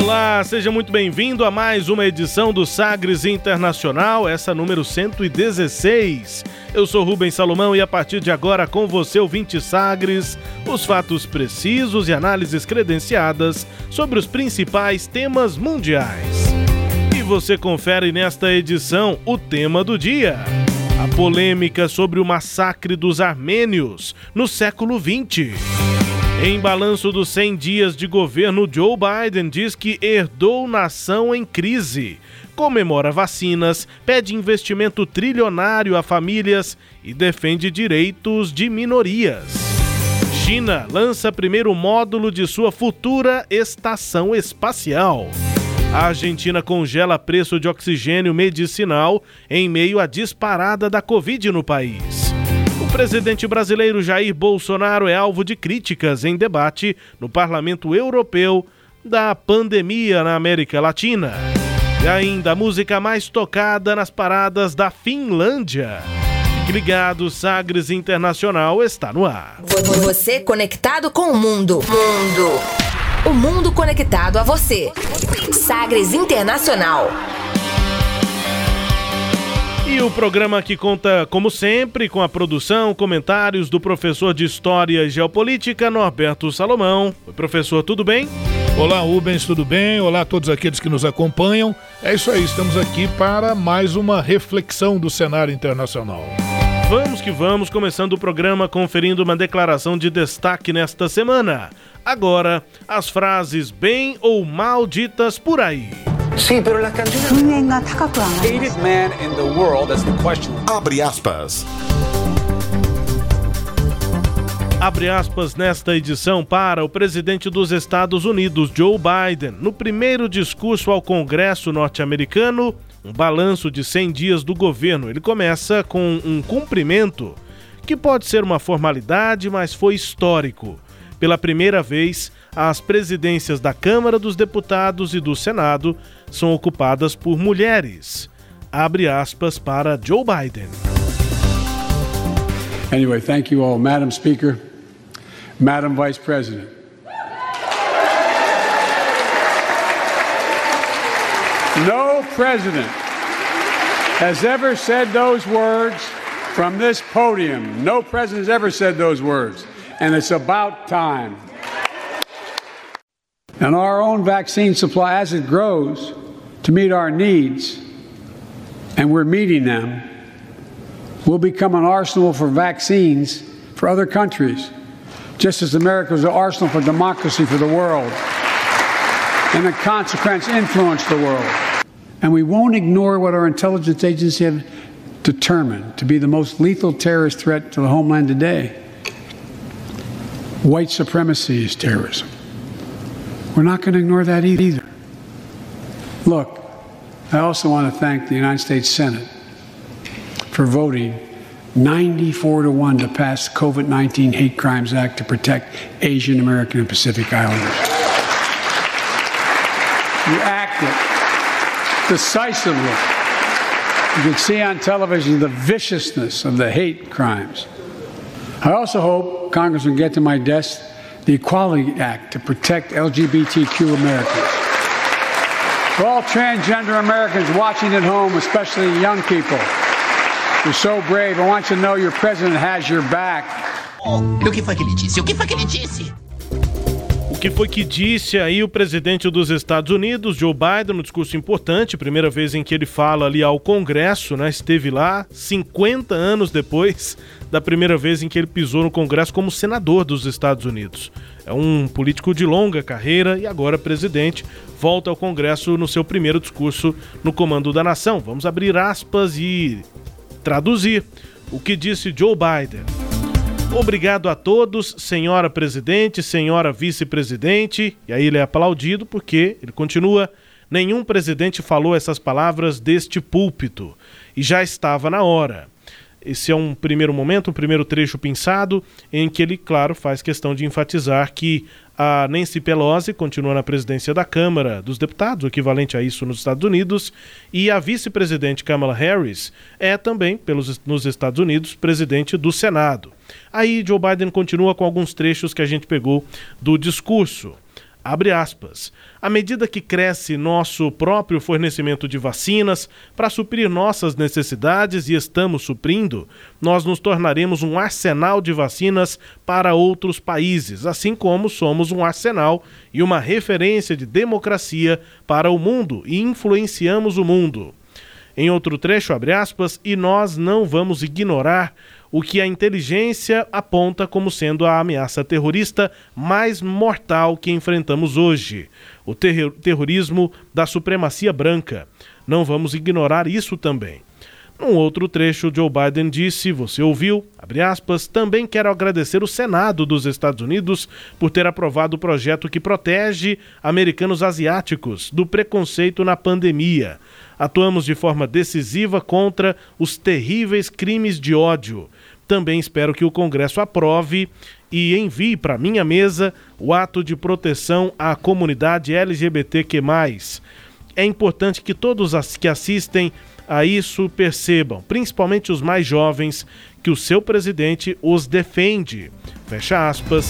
Olá, seja muito bem-vindo a mais uma edição do Sagres Internacional, essa número 116. Eu sou Rubens Salomão e a partir de agora com você, ouvinte Sagres, os fatos precisos e análises credenciadas sobre os principais temas mundiais. E você confere nesta edição o tema do dia. A polêmica sobre o massacre dos armênios no século XX. Em balanço dos 100 dias de governo, Joe Biden diz que herdou nação em crise, comemora vacinas, pede investimento trilionário a famílias e defende direitos de minorias. China lança primeiro módulo de sua futura estação espacial. A Argentina congela preço de oxigênio medicinal em meio à disparada da Covid no país. O presidente brasileiro Jair Bolsonaro é alvo de críticas em debate no Parlamento Europeu da pandemia na América Latina. E ainda a música mais tocada nas paradas da Finlândia. Fique ligado, Sagres Internacional está no ar. Você conectado com o mundo. Mundo. O mundo conectado a você. Sagres Internacional. E o programa que conta, como sempre, com a produção, comentários do professor de História e Geopolítica, Norberto Salomão. Oi, professor, tudo bem? Olá, Rubens, tudo bem? Olá a todos aqueles que nos acompanham. É isso aí, estamos aqui para mais uma reflexão do cenário internacional. Vamos que vamos, começando o programa conferindo uma declaração de destaque nesta semana. Agora, as frases bem ou mal ditas por aí. Sí, pero las canciones. Hated man in the world, that's the question. Abre aspas. Abre aspas nesta edição para o presidente dos Estados Unidos, Joe Biden, no primeiro discurso ao Congresso norte-americano, um balanço de 100 dias do governo. Ele começa com um cumprimento que pode ser uma formalidade, mas foi histórico. Pela primeira vez, as presidências da Câmara dos Deputados e do Senado são ocupadas por mulheres. Abre aspas para Joe Biden. Anyway, thank you all, Madam Speaker, Madam Vice President. No president has ever said those words from this podium. No president has ever said those words. And it's about time. And our own vaccine supply, as it grows to meet our needs, and we're meeting them, will become an arsenal for vaccines for other countries, just as America was an arsenal for democracy for the world, and in consequence, influence the world. And we won't ignore what our intelligence agencies have determined to be the most lethal terrorist threat to the homeland today. White supremacy is terrorism. We're not going to ignore that either. Look, I also want to thank the United States Senate for voting 94 to 1 to pass the COVID 19 Hate Crimes Act to protect Asian American and Pacific Islanders. You acted decisively. You can see on television the viciousness of the hate crimes. I also hope Congress will get to my desk the Equality Act to protect LGBTQ Americans. For all transgender Americans watching at home, especially young people, you're so brave. I want you to know your president has your back. O que foi que ele disse? O que foi que ele disse? O que foi que disse aí o presidente dos Estados Unidos, Joe Biden, no discurso importante, primeira vez em que ele fala ali ao Congresso, né? Esteve lá 50 anos depois da primeira vez em que ele pisou no Congresso como senador dos Estados Unidos. É um político de longa carreira e agora presidente, volta ao Congresso no seu primeiro discurso no comando da nação. Vamos abrir aspas e traduzir o que disse Joe Biden. Obrigado a todos, senhora presidente, senhora vice-presidente. E aí ele é aplaudido porque ele continua. Nenhum presidente falou essas palavras deste púlpito. E já estava na hora. Esse é um primeiro momento, um primeiro trecho pensado, em que ele, claro, faz questão de enfatizar que a Nancy Pelosi continua na presidência da Câmara dos Deputados, o equivalente a isso nos Estados Unidos, e a vice-presidente Kamala Harris é também, pelos, nos Estados Unidos, presidente do Senado. Aí Joe Biden continua com alguns trechos que a gente pegou do discurso. Abre aspas. À medida que cresce nosso próprio fornecimento de vacinas para suprir nossas necessidades e estamos suprindo, nós nos tornaremos um arsenal de vacinas para outros países, assim como somos um arsenal e uma referência de democracia para o mundo e influenciamos o mundo. Em outro trecho, abre aspas, e nós não vamos ignorar o que a inteligência aponta como sendo a ameaça terrorista mais mortal que enfrentamos hoje: o ter terrorismo da supremacia branca. Não vamos ignorar isso também. Num outro trecho, Joe Biden disse: Você ouviu? Aspas. Também quero agradecer o Senado dos Estados Unidos por ter aprovado o projeto que protege americanos asiáticos do preconceito na pandemia. Atuamos de forma decisiva contra os terríveis crimes de ódio. Também espero que o Congresso aprove e envie para minha mesa o ato de proteção à comunidade LGBTQ+. É importante que todos os que assistem a isso percebam, principalmente os mais jovens, que o seu presidente os defende. Fecha aspas.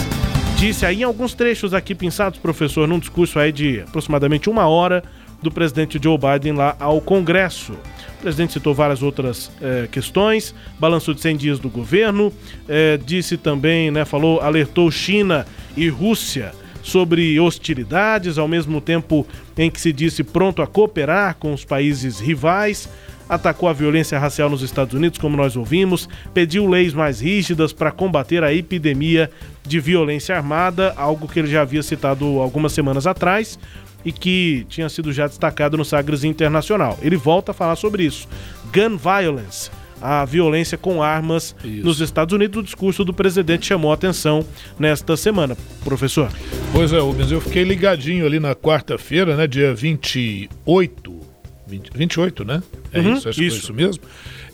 Disse aí em alguns trechos aqui pensados, professor, num discurso aí de aproximadamente uma hora do presidente Joe Biden lá ao Congresso. O presidente citou várias outras eh, questões, balanço de 100 dias do governo, eh, disse também, né, falou, alertou China e Rússia sobre hostilidades, ao mesmo tempo em que se disse pronto a cooperar com os países rivais atacou a violência racial nos Estados Unidos, como nós ouvimos, pediu leis mais rígidas para combater a epidemia de violência armada, algo que ele já havia citado algumas semanas atrás e que tinha sido já destacado no Sagres Internacional. Ele volta a falar sobre isso. Gun violence, a violência com armas isso. nos Estados Unidos. O discurso do presidente chamou a atenção nesta semana. Professor. Pois é, Rubens, eu fiquei ligadinho ali na quarta-feira, né, dia 28. 20, 28, né? É uhum, isso, acho isso. que foi isso mesmo.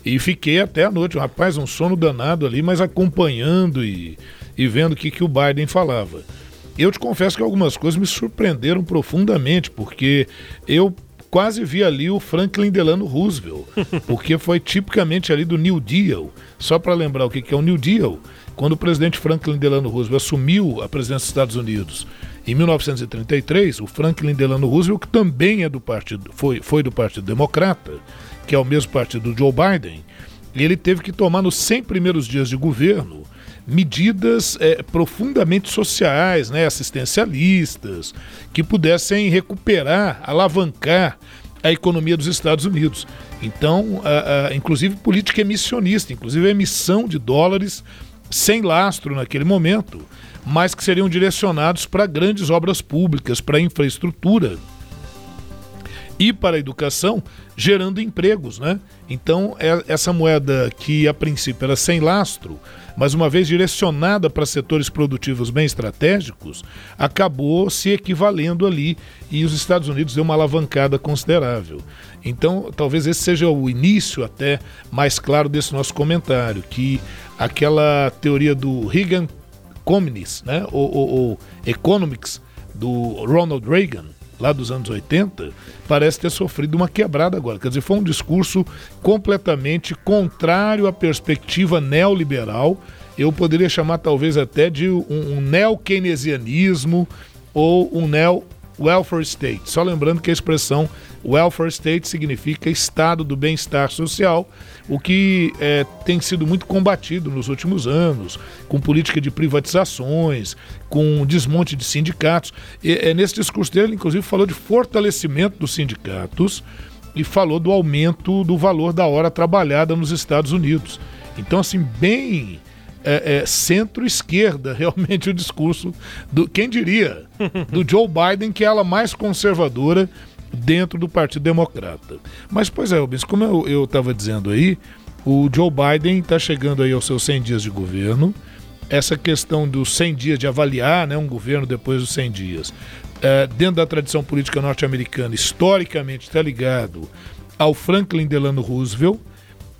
E fiquei até a noite, rapaz, um sono danado ali, mas acompanhando e, e vendo o que, que o Biden falava. Eu te confesso que algumas coisas me surpreenderam profundamente, porque eu quase vi ali o Franklin Delano Roosevelt, porque foi tipicamente ali do New Deal. Só para lembrar o que é o New Deal, quando o presidente Franklin Delano Roosevelt assumiu a presidência dos Estados Unidos em 1933, o Franklin Delano Roosevelt, que também é do partido, foi, foi do Partido Democrata, que é o mesmo partido do Joe Biden, ele teve que tomar nos 100 primeiros dias de governo medidas é, profundamente sociais, né, assistencialistas, que pudessem recuperar, alavancar a economia dos Estados Unidos. Então, a, a, inclusive política emissionista, inclusive a emissão de dólares sem lastro naquele momento, mas que seriam direcionados para grandes obras públicas, para infraestrutura e para a educação, gerando empregos, né? Então, é, essa moeda que a princípio era sem lastro, mas uma vez direcionada para setores produtivos bem estratégicos, acabou se equivalendo ali e os Estados Unidos deu uma alavancada considerável. Então, talvez esse seja o início até mais claro desse nosso comentário, que aquela teoria do Reagan Communist, né, ou, ou, ou Economics do Ronald Reagan, lá dos anos 80, parece ter sofrido uma quebrada agora. Quer dizer, foi um discurso completamente contrário à perspectiva neoliberal. Eu poderia chamar talvez até de um, um neo-keynesianismo ou um neo-welfare state. Só lembrando que a expressão welfare state significa estado do bem-estar social o que é, tem sido muito combatido nos últimos anos, com política de privatizações, com desmonte de sindicatos. E, é, nesse discurso dele, inclusive, falou de fortalecimento dos sindicatos e falou do aumento do valor da hora trabalhada nos Estados Unidos. Então, assim, bem é, é, centro-esquerda, realmente, o discurso do, quem diria, do Joe Biden, que é ela mais conservadora dentro do Partido Democrata. Mas, pois é, Rubens, como eu estava dizendo aí, o Joe Biden está chegando aí aos seus 100 dias de governo essa questão dos 100 dias, de avaliar né, um governo depois dos 100 dias, é, dentro da tradição política norte-americana, historicamente está ligado ao Franklin Delano Roosevelt.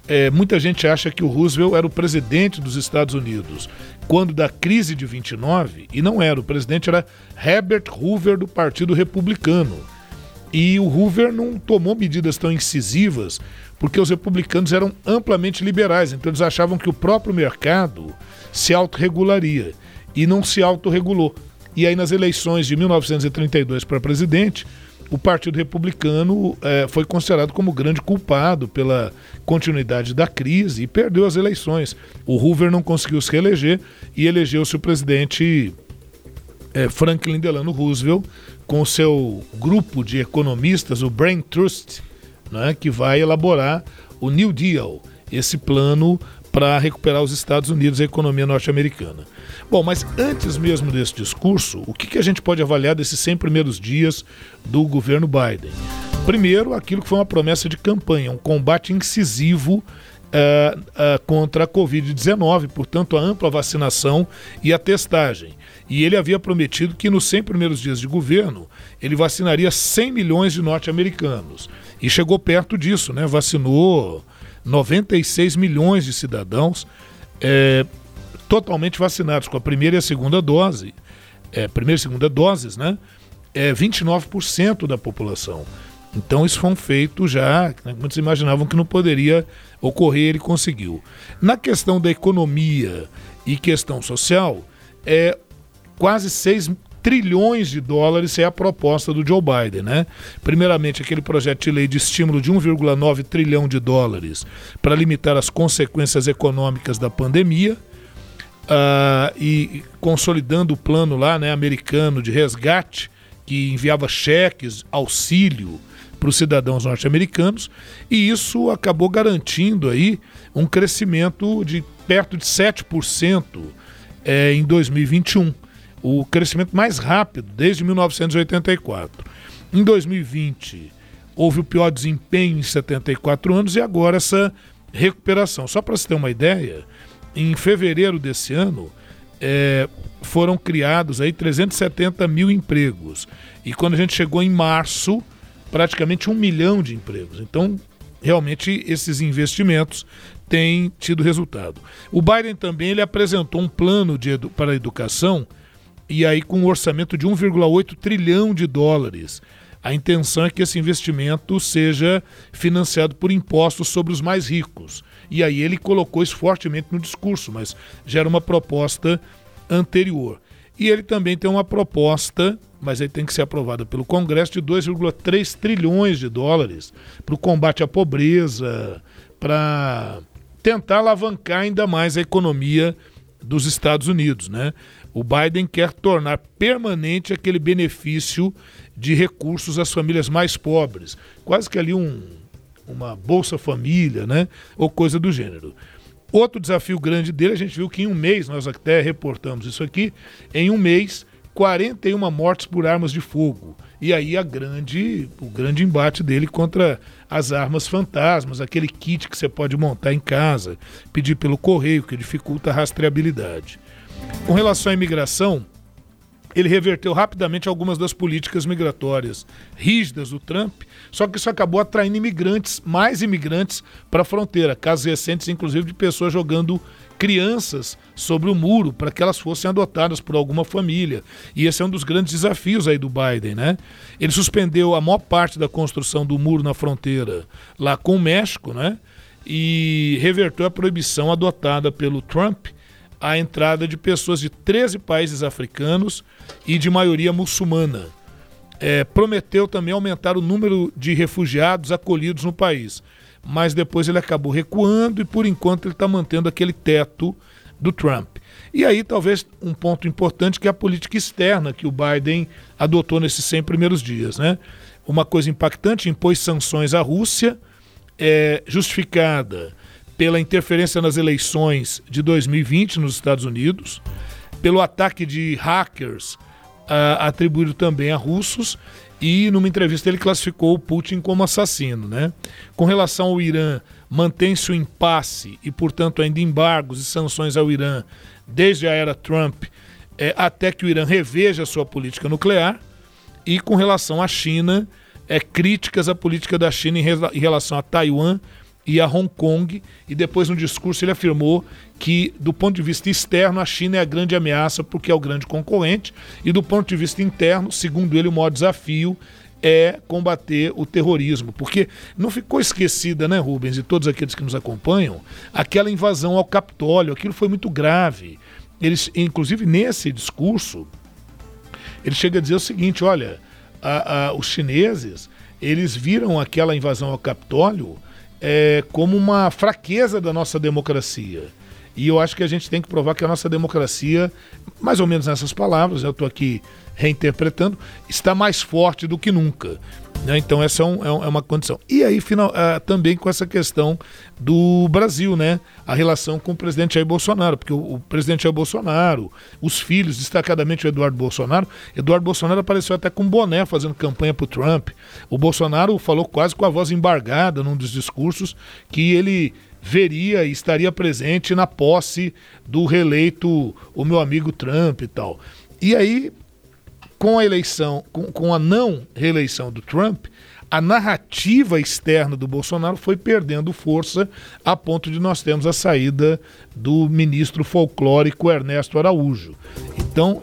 É, muita gente acha que o Roosevelt era o presidente dos Estados Unidos quando da crise de 29, e não era, o presidente era Herbert Hoover do Partido Republicano. E o Hoover não tomou medidas tão incisivas porque os republicanos eram amplamente liberais, então eles achavam que o próprio mercado se autorregularia e não se autorregulou. E aí nas eleições de 1932 para presidente, o Partido Republicano eh, foi considerado como grande culpado pela continuidade da crise e perdeu as eleições. O Hoover não conseguiu se reeleger e elegeu-se o presidente eh, Franklin Delano Roosevelt com seu grupo de economistas, o Brain Trust, né, que vai elaborar o New Deal, esse plano para recuperar os Estados Unidos e a economia norte-americana. Bom, mas antes mesmo desse discurso, o que, que a gente pode avaliar desses 100 primeiros dias do governo Biden? Primeiro, aquilo que foi uma promessa de campanha, um combate incisivo Uh, uh, contra a Covid-19, portanto, a ampla vacinação e a testagem. E ele havia prometido que nos 100 primeiros dias de governo ele vacinaria 100 milhões de norte-americanos. E chegou perto disso, né? Vacinou 96 milhões de cidadãos é, totalmente vacinados com a primeira e a segunda dose, é, primeira e segunda doses, né? É 29% da população. Então isso foi um feito já, né, muitos imaginavam que não poderia ocorrer, ele conseguiu. Na questão da economia e questão social, é quase 6 trilhões de dólares é a proposta do Joe Biden, né? Primeiramente, aquele projeto de lei de estímulo de 1,9 trilhão de dólares para limitar as consequências econômicas da pandemia. Uh, e consolidando o plano lá, né, americano de resgate, que enviava cheques, auxílio para os cidadãos norte-americanos, e isso acabou garantindo aí um crescimento de perto de 7% é, em 2021 o crescimento mais rápido desde 1984. Em 2020, houve o pior desempenho em 74 anos e agora essa recuperação. Só para você ter uma ideia, em fevereiro desse ano, é, foram criados aí 370 mil empregos. E quando a gente chegou em março, praticamente um milhão de empregos. Então, realmente, esses investimentos têm tido resultado. O Biden também ele apresentou um plano de edu para a educação e aí com um orçamento de 1,8 trilhão de dólares. A intenção é que esse investimento seja financiado por impostos sobre os mais ricos. E aí ele colocou isso fortemente no discurso, mas já era uma proposta anterior. E ele também tem uma proposta, mas aí tem que ser aprovada pelo Congresso, de 2,3 trilhões de dólares para o combate à pobreza, para tentar alavancar ainda mais a economia dos Estados Unidos, né? O Biden quer tornar permanente aquele benefício de recursos às famílias mais pobres, quase que ali um, uma Bolsa Família, né? Ou coisa do gênero. Outro desafio grande dele, a gente viu que em um mês, nós até reportamos isso aqui, em um mês, 41 mortes por armas de fogo. E aí a grande, o grande embate dele contra as armas fantasmas, aquele kit que você pode montar em casa, pedir pelo correio, que dificulta a rastreabilidade. Com relação à imigração, ele reverteu rapidamente algumas das políticas migratórias rígidas do Trump, só que isso acabou atraindo imigrantes, mais imigrantes, para a fronteira. Casos recentes, inclusive, de pessoas jogando crianças sobre o muro para que elas fossem adotadas por alguma família. E esse é um dos grandes desafios aí do Biden, né? Ele suspendeu a maior parte da construção do muro na fronteira lá com o México, né? E reverteu a proibição adotada pelo Trump a entrada de pessoas de 13 países africanos e de maioria muçulmana. É, prometeu também aumentar o número de refugiados acolhidos no país, mas depois ele acabou recuando e por enquanto ele está mantendo aquele teto do Trump. E aí talvez um ponto importante que é a política externa que o Biden adotou nesses 100 primeiros dias, né? Uma coisa impactante, impôs sanções à Rússia, é, justificada pela interferência nas eleições de 2020 nos Estados Unidos, pelo ataque de hackers atribuído também a russos e numa entrevista ele classificou o Putin como assassino. Né? Com relação ao Irã, mantém-se o impasse e, portanto, ainda embargos e sanções ao Irã desde a era Trump é, até que o Irã reveja sua política nuclear. E com relação à China, é, críticas à política da China em, em relação a Taiwan e a Hong Kong, e depois no discurso ele afirmou que, do ponto de vista externo, a China é a grande ameaça porque é o grande concorrente, e do ponto de vista interno, segundo ele, o maior desafio é combater o terrorismo, porque não ficou esquecida, né, Rubens, e todos aqueles que nos acompanham, aquela invasão ao Capitólio, aquilo foi muito grave. Eles, inclusive nesse discurso, ele chega a dizer o seguinte: olha, a, a, os chineses eles viram aquela invasão ao Capitólio é, como uma fraqueza da nossa democracia. E eu acho que a gente tem que provar que a nossa democracia, mais ou menos nessas palavras, eu estou aqui reinterpretando, está mais forte do que nunca. Né? Então, essa é, um, é, uma condição. E aí, final, uh, também com essa questão do Brasil, né? A relação com o presidente Jair Bolsonaro, porque o, o, presidente Jair Bolsonaro, os filhos, destacadamente o Eduardo Bolsonaro, Eduardo Bolsonaro apareceu até com boné fazendo campanha para o Trump. O Bolsonaro falou quase com a voz embargada num dos discursos que ele veria e estaria presente na posse do reeleito o meu amigo Trump e tal. E aí com a eleição, com, com a não reeleição do Trump, a narrativa externa do Bolsonaro foi perdendo força a ponto de nós termos a saída do ministro folclórico Ernesto Araújo. Então,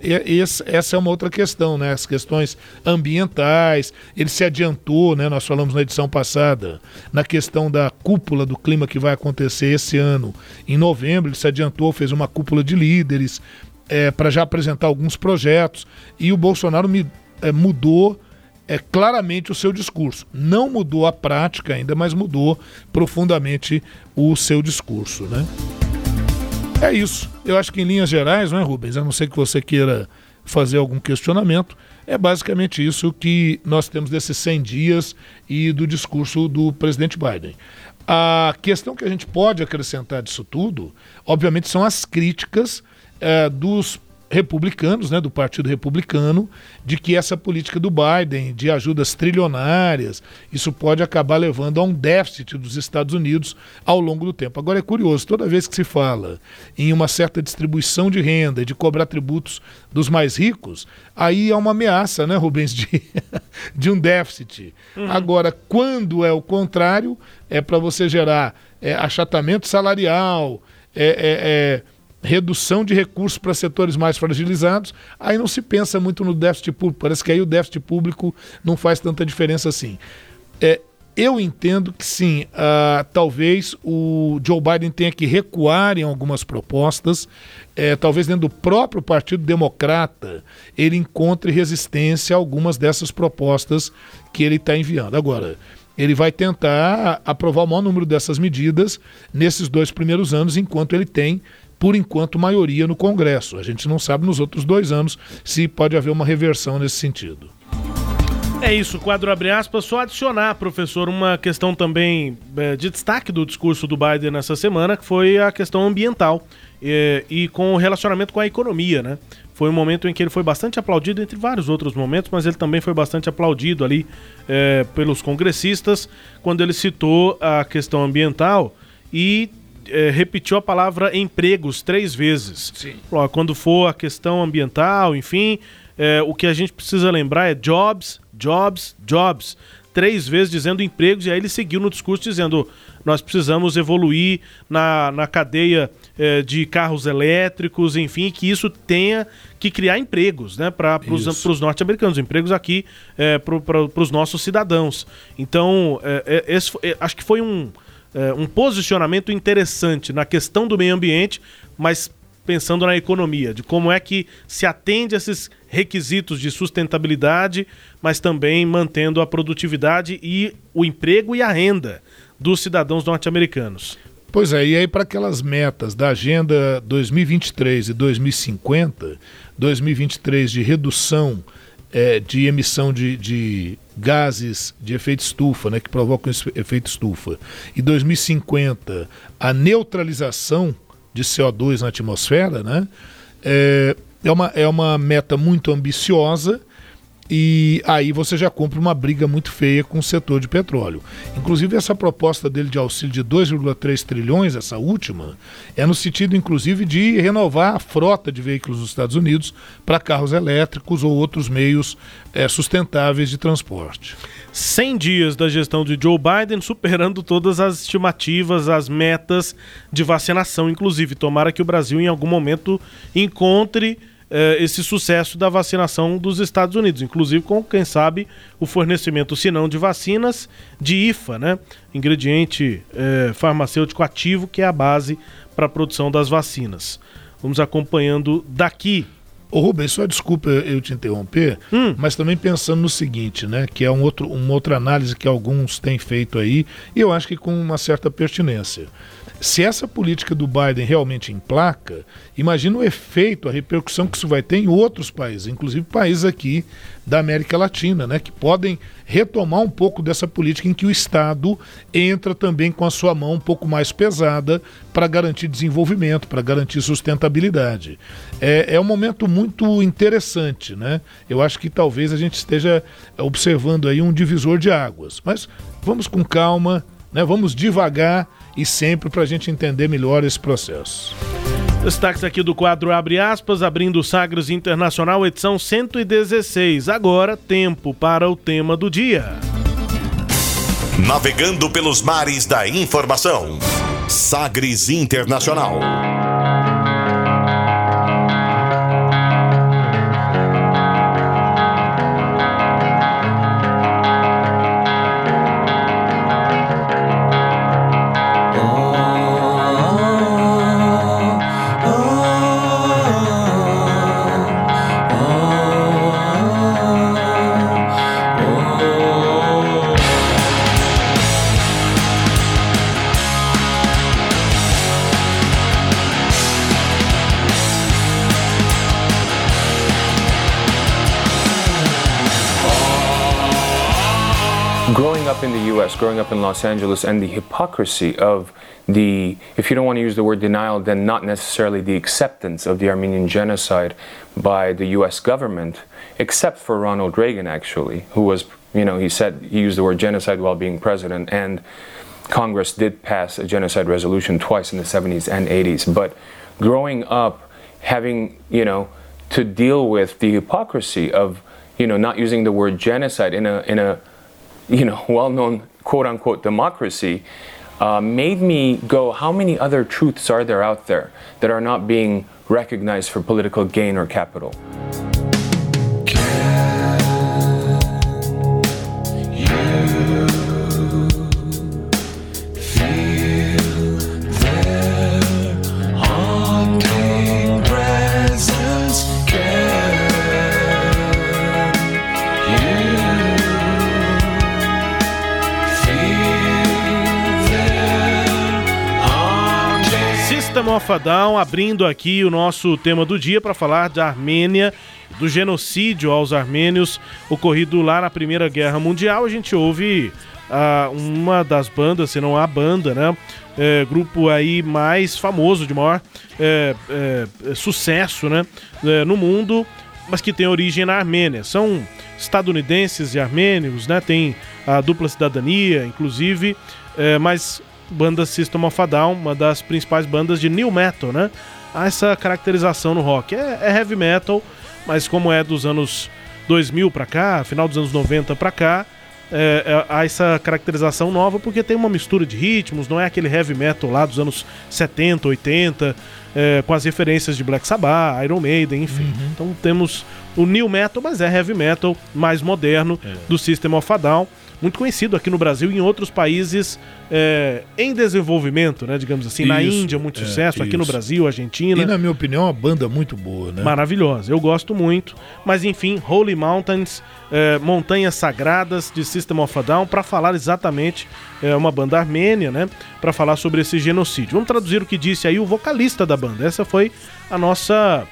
essa é uma outra questão, né? As questões ambientais. Ele se adiantou, né? Nós falamos na edição passada, na questão da cúpula do clima que vai acontecer esse ano, em novembro. Ele se adiantou, fez uma cúpula de líderes é, para já apresentar alguns projetos. E o Bolsonaro me, é, mudou é, claramente o seu discurso. Não mudou a prática ainda, mas mudou profundamente o seu discurso. Né? É isso. Eu acho que em linhas gerais, não é, Rubens? A não ser que você queira fazer algum questionamento, é basicamente isso que nós temos desses 100 dias e do discurso do presidente Biden. A questão que a gente pode acrescentar disso tudo, obviamente, são as críticas é, dos republicanos, né, do Partido Republicano, de que essa política do Biden de ajudas trilionárias, isso pode acabar levando a um déficit dos Estados Unidos ao longo do tempo. Agora é curioso, toda vez que se fala em uma certa distribuição de renda, de cobrar tributos dos mais ricos, aí há uma ameaça, né, Rubens, de, de um déficit. Uhum. Agora, quando é o contrário, é para você gerar é, achatamento salarial, é, é, é redução de recursos para setores mais fragilizados, aí não se pensa muito no déficit público. Parece que aí o déficit público não faz tanta diferença assim. É, eu entendo que sim, uh, talvez o Joe Biden tenha que recuar em algumas propostas, é, talvez dentro do próprio Partido Democrata ele encontre resistência a algumas dessas propostas que ele está enviando. Agora, ele vai tentar aprovar o maior número dessas medidas nesses dois primeiros anos, enquanto ele tem por enquanto, maioria no Congresso. A gente não sabe nos outros dois anos se pode haver uma reversão nesse sentido. É isso, quadro abre aspas. Só adicionar, professor, uma questão também é, de destaque do discurso do Biden nessa semana, que foi a questão ambiental é, e com o relacionamento com a economia, né? Foi um momento em que ele foi bastante aplaudido, entre vários outros momentos, mas ele também foi bastante aplaudido ali é, pelos congressistas quando ele citou a questão ambiental e é, repetiu a palavra empregos três vezes. Sim. Quando for a questão ambiental, enfim, é, o que a gente precisa lembrar é jobs, jobs, jobs. Três vezes dizendo empregos, e aí ele seguiu no discurso dizendo: nós precisamos evoluir na, na cadeia é, de carros elétricos, enfim, que isso tenha que criar empregos né, para os norte-americanos, empregos aqui é, para os nossos cidadãos. Então, é, é esse, acho que foi um, é, um posicionamento interessante na questão do meio ambiente, mas pensando na economia, de como é que se atende a esses requisitos de sustentabilidade, mas também mantendo a produtividade e o emprego e a renda dos cidadãos norte-americanos. Pois é, e aí para aquelas metas da Agenda 2023 e 2050, 2023 de redução é, de emissão de, de, gases de efeito estufa, né, que provocam efeito estufa, e 2050 a neutralização de CO2 na atmosfera, né, é, é uma, é uma meta muito ambiciosa e aí você já compra uma briga muito feia com o setor de petróleo. Inclusive, essa proposta dele de auxílio de 2,3 trilhões, essa última, é no sentido, inclusive, de renovar a frota de veículos dos Estados Unidos para carros elétricos ou outros meios é, sustentáveis de transporte. 100 dias da gestão de Joe Biden, superando todas as estimativas, as metas de vacinação, inclusive. Tomara que o Brasil, em algum momento, encontre eh, esse sucesso da vacinação dos Estados Unidos, inclusive com, quem sabe, o fornecimento, se não de vacinas, de IFA, né? Ingrediente eh, farmacêutico ativo, que é a base para a produção das vacinas. Vamos acompanhando daqui. Ô Rubens, só desculpa eu te interromper, hum. mas também pensando no seguinte, né? Que é um outro, uma outra análise que alguns têm feito aí, e eu acho que com uma certa pertinência. Se essa política do Biden realmente emplaca, imagina o efeito, a repercussão que isso vai ter em outros países, inclusive países aqui da América Latina, né, que podem retomar um pouco dessa política em que o Estado entra também com a sua mão um pouco mais pesada para garantir desenvolvimento, para garantir sustentabilidade. É, é um momento muito interessante, né? Eu acho que talvez a gente esteja observando aí um divisor de águas, mas vamos com calma, né? Vamos devagar e sempre para a gente entender melhor esse processo. Destaques aqui do quadro Abre aspas, abrindo Sagres Internacional, edição 116. Agora, tempo para o tema do dia. Navegando pelos mares da informação. Sagres Internacional. US, growing up in Los Angeles, and the hypocrisy of the, if you don't want to use the word denial, then not necessarily the acceptance of the Armenian genocide by the US government, except for Ronald Reagan, actually, who was, you know, he said, he used the word genocide while being president, and Congress did pass a genocide resolution twice in the 70s and 80s. But growing up, having, you know, to deal with the hypocrisy of, you know, not using the word genocide in a, in a, you know, well-known quote-unquote democracy, uh, made me go, how many other truths are there out there that are not being recognized for political gain or capital? System Down abrindo aqui o nosso tema do dia para falar da Armênia, do genocídio aos armênios ocorrido lá na Primeira Guerra Mundial. A gente ouve uh, uma das bandas, se não a banda, né? É, grupo aí mais famoso, de maior é, é, sucesso né? É, no mundo, mas que tem origem na Armênia. São estadunidenses e armênios, né? Tem a dupla cidadania, inclusive, é, mas banda System of a Down, uma das principais bandas de new metal, né? Há essa caracterização no rock. É, é heavy metal, mas como é dos anos 2000 para cá, final dos anos 90 para cá, é, é, há essa caracterização nova porque tem uma mistura de ritmos, não é aquele heavy metal lá dos anos 70, 80, é, com as referências de Black Sabbath, Iron Maiden, enfim. Uhum. Então temos o new metal, mas é heavy metal mais moderno é. do System of a Down muito conhecido aqui no Brasil e em outros países é, em desenvolvimento, né? Digamos assim. Isso, na Índia, muito é, sucesso, isso. aqui no Brasil, Argentina. E na minha opinião, é uma banda muito boa, né? Maravilhosa. Eu gosto muito. Mas enfim, Holy Mountains, é, Montanhas Sagradas de System of a Down, para falar exatamente, é uma banda armênia, né? Para falar sobre esse genocídio. Vamos traduzir o que disse aí o vocalista da banda. Essa foi a nossa.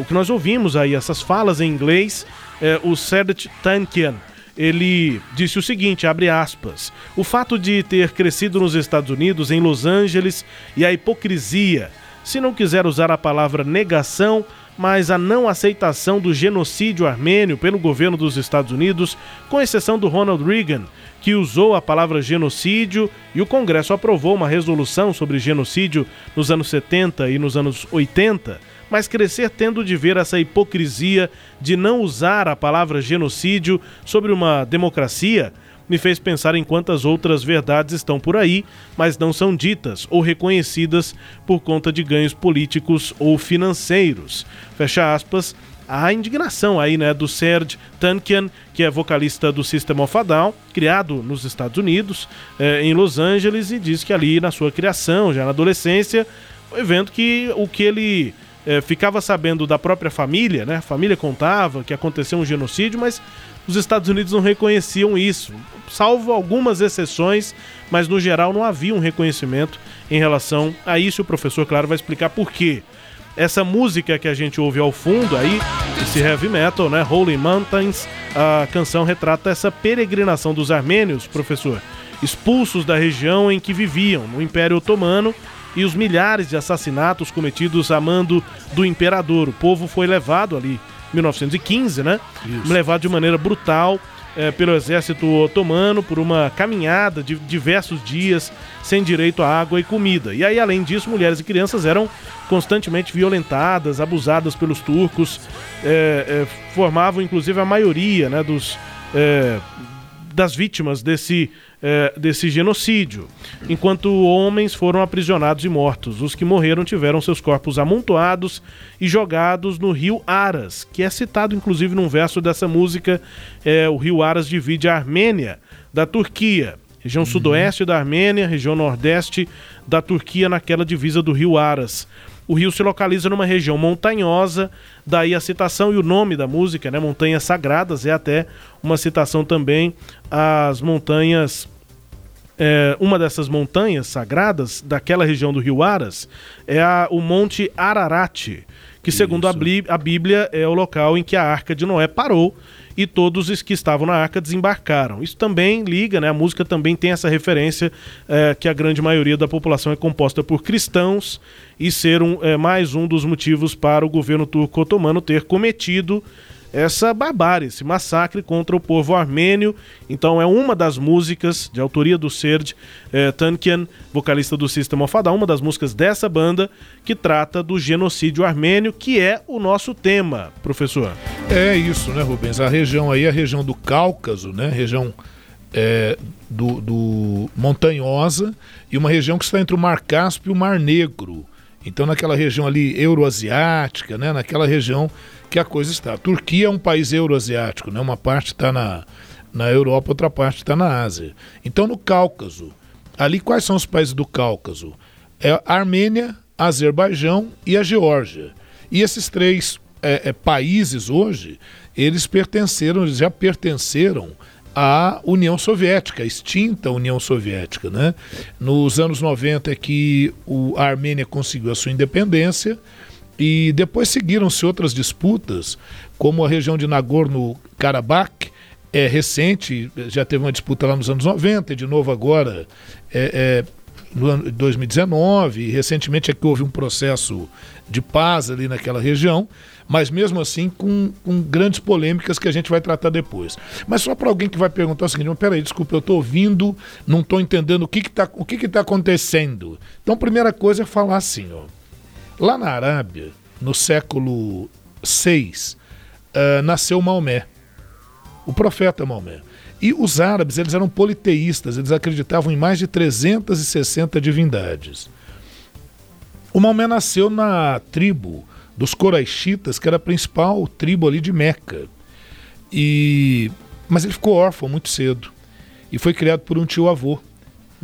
O que nós ouvimos aí, essas falas em inglês, é, o Serdet Tankian ele disse o seguinte, abre aspas: "O fato de ter crescido nos Estados Unidos, em Los Angeles, e a hipocrisia, se não quiser usar a palavra negação, mas a não aceitação do genocídio armênio pelo governo dos Estados Unidos, com exceção do Ronald Reagan, que usou a palavra genocídio e o Congresso aprovou uma resolução sobre genocídio nos anos 70 e nos anos 80, mas crescer tendo de ver essa hipocrisia de não usar a palavra genocídio sobre uma democracia me fez pensar em quantas outras verdades estão por aí, mas não são ditas ou reconhecidas por conta de ganhos políticos ou financeiros. Fecha aspas. A indignação aí, né, do Serge Tankian, que é vocalista do System of a Down, criado nos Estados Unidos, eh, em Los Angeles, e diz que ali na sua criação, já na adolescência, foi vendo que o que ele eh, ficava sabendo da própria família, né? A família contava que aconteceu um genocídio, mas os Estados Unidos não reconheciam isso, salvo algumas exceções, mas no geral não havia um reconhecimento em relação a isso. O professor, claro, vai explicar por quê. Essa música que a gente ouve ao fundo aí, esse heavy metal, né? Holy Mountains, a canção retrata essa peregrinação dos armênios, professor, expulsos da região em que viviam, no Império Otomano, e os milhares de assassinatos cometidos a mando do imperador. O povo foi levado ali 1915, né? Isso. Levado de maneira brutal é, pelo exército otomano por uma caminhada de diversos dias sem direito a água e comida. E aí, além disso, mulheres e crianças eram constantemente violentadas, abusadas pelos turcos, é, é, formavam inclusive a maioria né, dos, das vítimas desse é, desse genocídio, enquanto homens foram aprisionados e mortos. Os que morreram tiveram seus corpos amontoados e jogados no rio Aras, que é citado inclusive num verso dessa música. É, o rio Aras divide a Armênia da Turquia, região sudoeste da Armênia, região nordeste da Turquia, naquela divisa do rio Aras. O rio se localiza numa região montanhosa, daí a citação e o nome da música, né? Montanhas Sagradas, é até uma citação também às montanhas. É, uma dessas montanhas sagradas daquela região do rio Aras é a, o Monte Ararat, que segundo a, a Bíblia é o local em que a Arca de Noé parou e todos os que estavam na arca desembarcaram. Isso também liga, né? A música também tem essa referência é, que a grande maioria da população é composta por cristãos e ser um, é, mais um dos motivos para o governo turco otomano ter cometido essa barbárie, esse massacre contra o povo armênio. Então é uma das músicas de autoria do Serge eh, Tankian, vocalista do System of a Down, uma das músicas dessa banda que trata do genocídio armênio, que é o nosso tema, professor. É isso, né, Rubens? A região aí, a região do Cáucaso, né, região é, do, do montanhosa e uma região que está entre o Mar Cáspio e o Mar Negro. Então, naquela região ali euroasiática, né, naquela região que a coisa está. A Turquia é um país euroasiático, né? uma parte está na, na Europa, outra parte está na Ásia. Então, no Cáucaso, ali quais são os países do Cáucaso? É a Armênia, Azerbaijão e a Geórgia. E esses três é, é, países hoje, eles pertenceram, eles já pertenceram à União Soviética, a extinta União Soviética. Né? Nos anos 90 é que o, a Armênia conseguiu a sua independência, e depois seguiram-se outras disputas, como a região de Nagorno-Karabakh, é recente, já teve uma disputa lá nos anos 90, e de novo agora é, é, no ano 2019, e recentemente é que houve um processo de paz ali naquela região, mas mesmo assim com, com grandes polêmicas que a gente vai tratar depois. Mas só para alguém que vai perguntar o seguinte, peraí, desculpa, eu estou ouvindo, não estou entendendo o que está que que que tá acontecendo. Então, primeira coisa é falar assim, ó. Lá na Arábia, no século VI, uh, nasceu Maomé, o profeta Maomé. E os árabes, eles eram politeístas, eles acreditavam em mais de 360 divindades. O Maomé nasceu na tribo dos Coraixitas, que era a principal tribo ali de Meca. E... Mas ele ficou órfão muito cedo e foi criado por um tio-avô.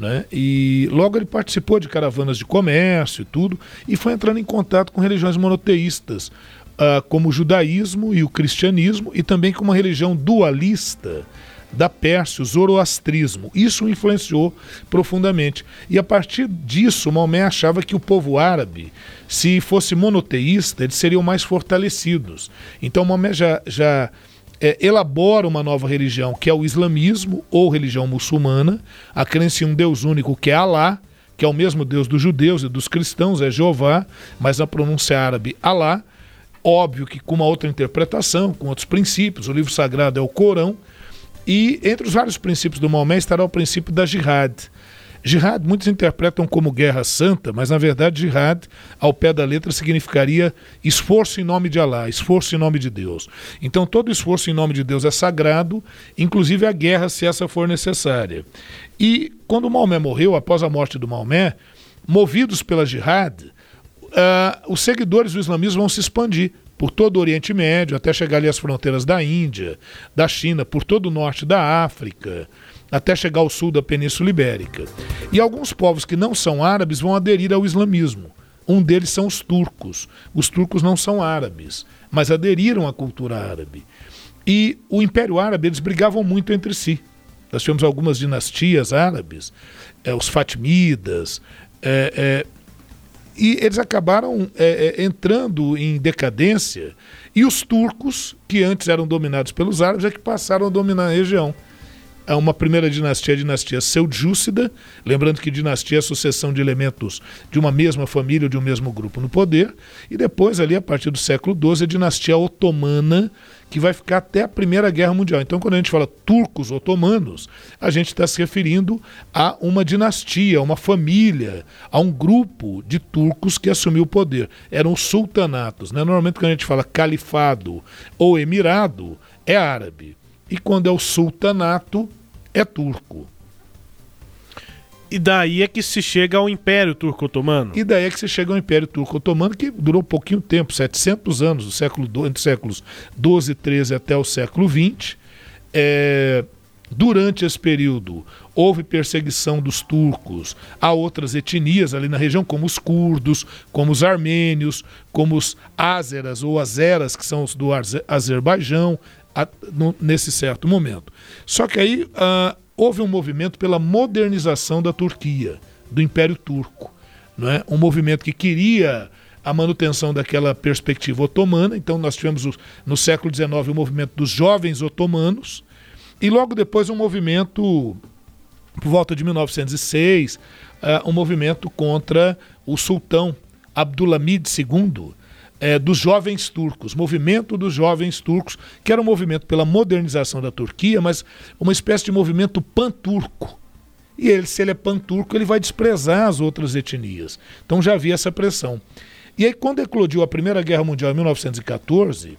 Né? E logo ele participou de caravanas de comércio e tudo, e foi entrando em contato com religiões monoteístas, uh, como o judaísmo e o cristianismo, e também com uma religião dualista da Pérsia, o zoroastrismo. Isso o influenciou profundamente. E a partir disso, Maomé achava que o povo árabe, se fosse monoteísta, eles seriam mais fortalecidos. Então Maomé já, já é, elabora uma nova religião, que é o islamismo ou religião muçulmana, a crença em um Deus único, que é Alá, que é o mesmo Deus dos judeus e dos cristãos, é Jeová, mas a pronúncia árabe Alá. Óbvio que com uma outra interpretação, com outros princípios. O livro sagrado é o Corão. E entre os vários princípios do Maomé estará o princípio da jihad. Jihad muitos interpretam como guerra santa, mas na verdade jihad, ao pé da letra, significaria esforço em nome de Alá, esforço em nome de Deus. Então todo esforço em nome de Deus é sagrado, inclusive a guerra, se essa for necessária. E quando Maomé morreu, após a morte do Maomé, movidos pela jihad, uh, os seguidores do islamismo vão se expandir por todo o Oriente Médio, até chegar ali às fronteiras da Índia, da China, por todo o norte da África, até chegar ao sul da Península Ibérica. E alguns povos que não são árabes vão aderir ao islamismo. Um deles são os turcos. Os turcos não são árabes, mas aderiram à cultura árabe. E o Império Árabe, eles brigavam muito entre si. Nós tivemos algumas dinastias árabes, é, os Fatimidas, é, é, e eles acabaram entrando em decadência. E os turcos, que antes eram dominados pelos árabes, é que passaram a dominar a região. É uma primeira dinastia, a dinastia Seljúcida, lembrando que dinastia é a sucessão de elementos de uma mesma família ou de um mesmo grupo no poder, e depois, ali, a partir do século XII, a dinastia otomana, que vai ficar até a Primeira Guerra Mundial. Então, quando a gente fala turcos otomanos, a gente está se referindo a uma dinastia, a uma família, a um grupo de turcos que assumiu o poder. Eram os sultanatos. Né? Normalmente, quando a gente fala califado ou emirado, é árabe. E quando é o sultanato, é turco. E daí é que se chega ao Império Turco-Otomano. E daí é que se chega ao Império Turco-Otomano, que durou pouquinho tempo, 700 anos, do século entre os séculos 12 e 13 até o século 20. É, durante esse período, houve perseguição dos turcos a outras etnias ali na região, como os curdos, como os armênios, como os ázeras ou azeras, que são os do Azerbaijão, a, no, nesse certo momento. Só que aí uh, houve um movimento pela modernização da Turquia, do Império Turco. Não é? Um movimento que queria a manutenção daquela perspectiva otomana. Então, nós tivemos no século XIX o movimento dos jovens otomanos, e logo depois um movimento, por volta de 1906, uh, eh, um movimento contra o sultão Abdulhamid II, é, dos jovens turcos, movimento dos jovens turcos, que era um movimento pela modernização da Turquia, mas uma espécie de movimento pan-turco. E ele, se ele é pan-turco, ele vai desprezar as outras etnias. Então já havia essa pressão. E aí, quando eclodiu a Primeira Guerra Mundial em 1914,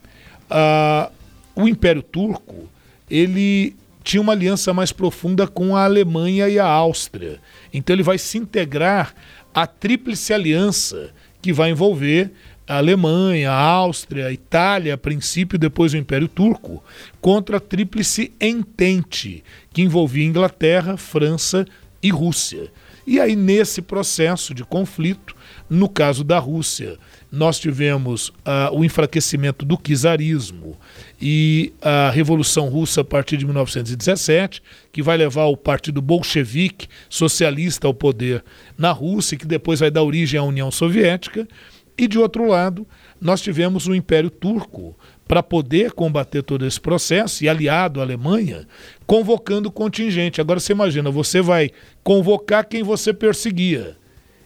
a, o Império Turco ele tinha uma aliança mais profunda com a Alemanha e a Áustria. Então ele vai se integrar à Tríplice Aliança, que vai envolver a Alemanha, a Áustria, a Itália, a princípio, depois o Império Turco, contra a Tríplice Entente, que envolvia Inglaterra, França e Rússia. E aí, nesse processo de conflito, no caso da Rússia, nós tivemos uh, o enfraquecimento do czarismo e a Revolução Russa a partir de 1917, que vai levar o Partido Bolchevique socialista ao poder na Rússia, que depois vai dar origem à União Soviética. E de outro lado, nós tivemos o Império Turco para poder combater todo esse processo e aliado à Alemanha, convocando contingente. Agora você imagina, você vai convocar quem você perseguia.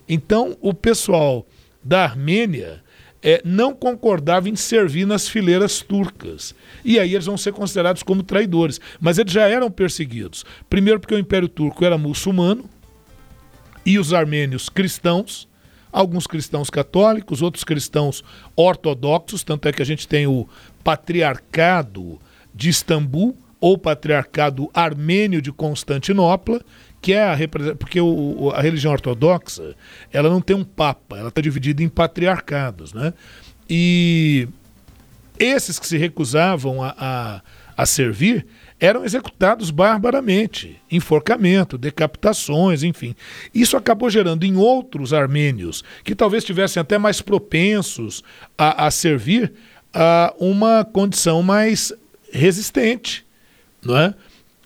Então, o pessoal da Armênia é, não concordava em servir nas fileiras turcas. E aí eles vão ser considerados como traidores. Mas eles já eram perseguidos. Primeiro, porque o Império Turco era muçulmano e os armênios cristãos alguns cristãos católicos, outros cristãos ortodoxos, tanto é que a gente tem o patriarcado de Istambul ou patriarcado armênio de Constantinopla, que é a porque o, a religião ortodoxa ela não tem um papa, ela está dividida em patriarcados, né? E esses que se recusavam a, a, a servir eram executados barbaramente, enforcamento, decapitações, enfim. Isso acabou gerando em outros armênios, que talvez estivessem até mais propensos a, a servir, a uma condição mais resistente, não é?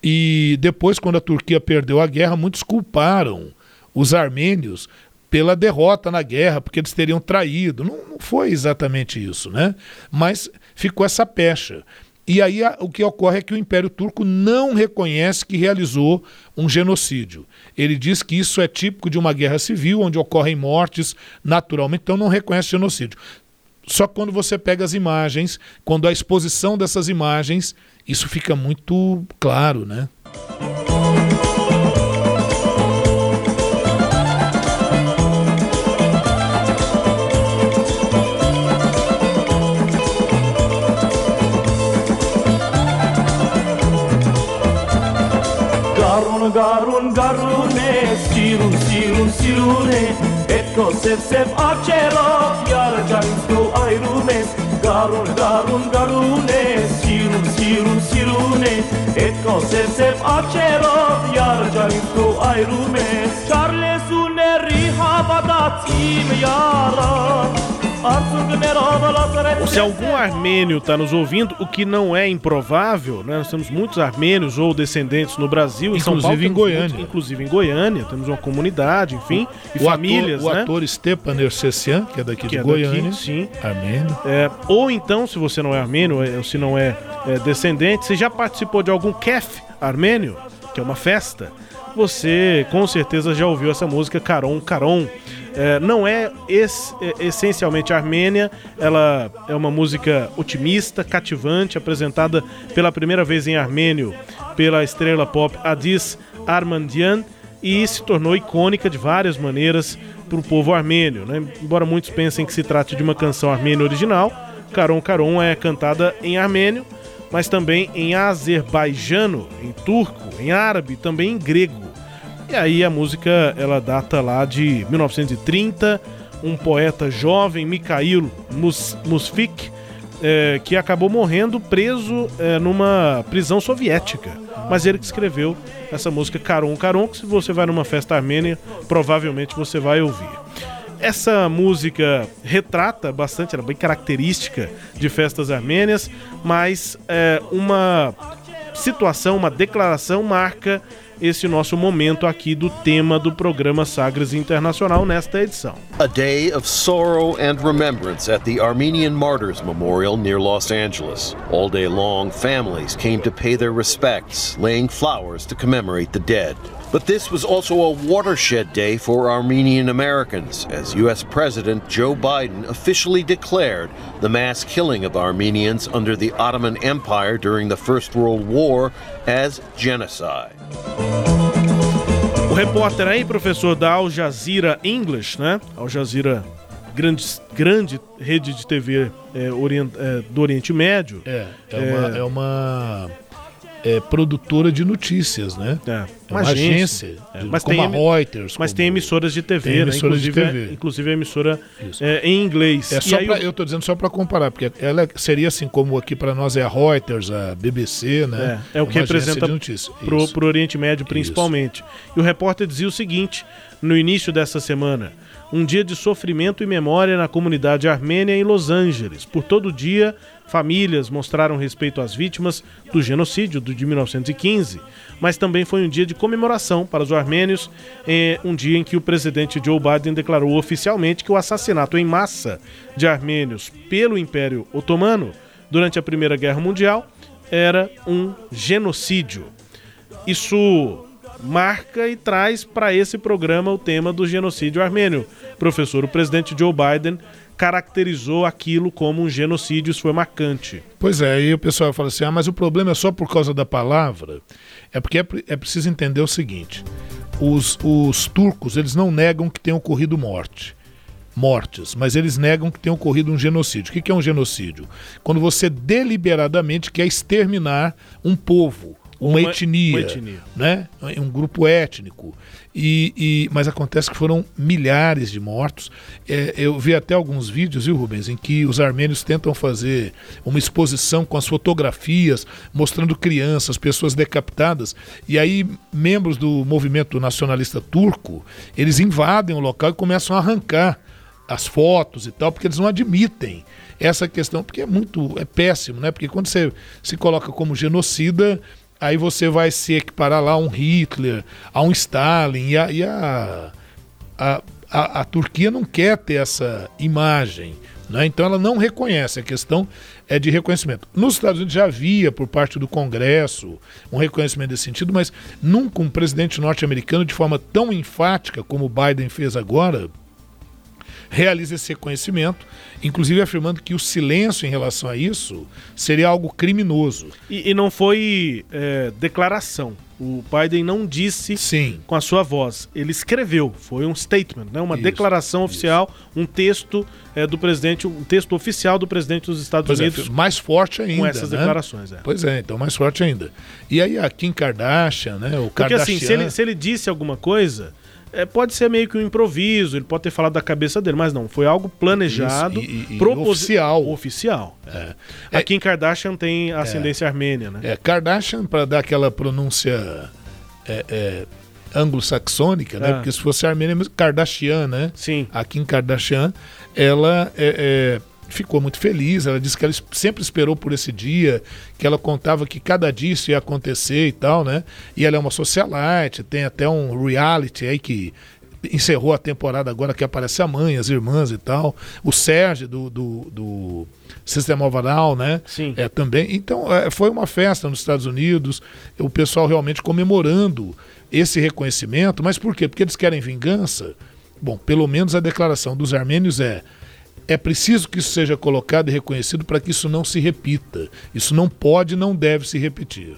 E depois, quando a Turquia perdeu a guerra, muitos culparam os armênios pela derrota na guerra, porque eles teriam traído. Não, não foi exatamente isso, né? Mas ficou essa pecha. E aí a, o que ocorre é que o Império Turco não reconhece que realizou um genocídio. Ele diz que isso é típico de uma guerra civil, onde ocorrem mortes naturalmente, então não reconhece genocídio. Só quando você pega as imagens, quando a exposição dessas imagens, isso fica muito claro, né? գարուն գարուն է սիրուն սիրուն սիրուն է Ետ քո սև սև աչերով յարջանց դու այրում ես Գարուն գարուն գարուն է սիրուն սիրուն սիրուն է Ետ քո սև սև աչերով յարջանց դու այրում ես Չարլես ու ների հավատաց իմ յարա yara Se algum armênio está nos ouvindo, o que não é improvável, né? nós temos muitos armênios ou descendentes no Brasil, inclusive em, Paulo, em Goiânia. inclusive em Goiânia, temos uma comunidade, enfim, e o famílias. Ator, né? O ator Stepan Nersessian, que é daqui que de é Goiânia, daqui, sim. armênio. É, ou então, se você não é armênio, é, ou se não é, é descendente, você já participou de algum kef armênio, que é uma festa, você com certeza já ouviu essa música Caron Caron é, não é, es, é, essencialmente armênia, ela é uma música otimista, cativante, apresentada pela primeira vez em armênio pela estrela pop Adis Armandian e se tornou icônica de várias maneiras para o povo armênio. Né? Embora muitos pensem que se trate de uma canção armênia original, Caron Caron é cantada em armênio, mas também em azerbaijano, em turco, em árabe, também em grego. E aí a música ela data lá de 1930, um poeta jovem, Mikhail Mus Musfik, é, que acabou morrendo preso é, numa prisão soviética. Mas ele que escreveu essa música Caron Caron, que se você vai numa festa armênia, provavelmente você vai ouvir. Essa música retrata bastante, era bem característica de festas armênias, mas é, uma situação, uma declaração marca esse nosso momento aqui do tema do programa Sagres Internacional nesta edição. A day of sorrow and remembrance at the Armenian Martyrs Memorial near Los Angeles. All day long, families came to pay their respects, laying flowers to commemorate the dead. But this was also a watershed day for Armenian Americans, as U.S. President Joe Biden officially declared the mass killing of Armenians under the Ottoman Empire during the First World War as genocide. O repórter aí, professor da Al Jazeera English, né? Al Jazeera, grande, grande rede de TV é, eh, orient, é, do Oriente Médio. É, é, eh, é uma, é uma é, produtora de notícias, né? É, é uma, agência, agência é, mas como tem, a Reuters. Mas tem emissoras de TV, né? emissoras inclusive, de TV. É, inclusive a emissora é, em inglês. É só pra, eu... tô dizendo só para comparar, porque ela seria assim como aqui para nós é a Reuters, a BBC, né? É, é o que representa pro, pro Oriente Médio principalmente. Isso. E o repórter dizia o seguinte, no início dessa semana um dia de sofrimento e memória na comunidade armênia em Los Angeles. Por todo dia, famílias mostraram respeito às vítimas do genocídio de 1915, mas também foi um dia de comemoração para os armênios, é um dia em que o presidente Joe Biden declarou oficialmente que o assassinato em massa de armênios pelo Império Otomano durante a Primeira Guerra Mundial era um genocídio. Isso marca e traz para esse programa o tema do genocídio armênio. Professor, o presidente Joe Biden caracterizou aquilo como um genocídio, isso foi marcante. Pois é, aí o pessoal fala assim: ah, mas o problema é só por causa da palavra. É porque é, é preciso entender o seguinte: os, os turcos eles não negam que tenha ocorrido morte mortes, mas eles negam que tenha ocorrido um genocídio. O que é um genocídio? Quando você deliberadamente quer exterminar um povo, uma, uma, etnia, uma etnia, né? um grupo étnico. E, e, mas acontece que foram milhares de mortos. É, eu vi até alguns vídeos, viu, Rubens, em que os armênios tentam fazer uma exposição com as fotografias, mostrando crianças, pessoas decapitadas. E aí, membros do movimento nacionalista turco, eles invadem o local e começam a arrancar as fotos e tal, porque eles não admitem essa questão, porque é muito, é péssimo, né? Porque quando você se coloca como genocida, aí você vai se equiparar lá a um Hitler, a um Stalin, e a, e a, a, a, a Turquia não quer ter essa imagem. Né? Então ela não reconhece, a questão é de reconhecimento. Nos Estados Unidos já havia, por parte do Congresso, um reconhecimento desse sentido, mas nunca um presidente norte-americano, de forma tão enfática como o Biden fez agora, realiza esse reconhecimento, inclusive afirmando que o silêncio em relação a isso seria algo criminoso. E, e não foi é, declaração. O Biden não disse Sim. com a sua voz. Ele escreveu. Foi um statement, né? uma Isso, declaração oficial, um texto é, do presidente, um texto oficial do presidente dos Estados Pois é, Unidos. mais forte ainda. com essas né? declarações, é. Pois é, então mais forte ainda. E aí a Kim Kardashian, né? O Porque Kardashian. assim, se ele, se ele disse alguma coisa, é, pode ser meio que um improviso, ele pode ter falado da cabeça dele, mas não, foi algo planejado, Isso, e- e- oficial. Oficial. É. A Kim Kardashian tem ascendência armênia, né? É, Kardashian, para dar aquela pronúncia é, é, anglo-saxônica, né? Ah. Porque se fosse armênia, mesmo, Kardashian, né? Sim. A Kim Kardashian, ela é, é, ficou muito feliz. Ela disse que ela sempre esperou por esse dia, que ela contava que cada dia isso ia acontecer e tal, né? E ela é uma socialite, tem até um reality aí que encerrou a temporada agora que aparece a mãe, as irmãs e tal. O Sérgio do, do, do Sistema Ovaral, né? Sim. É, também. Então, é, foi uma festa nos Estados Unidos, o pessoal realmente comemorando esse reconhecimento. Mas por quê? Porque eles querem vingança? Bom, pelo menos a declaração dos armênios é. É preciso que isso seja colocado e reconhecido para que isso não se repita. Isso não pode e não deve se repetir.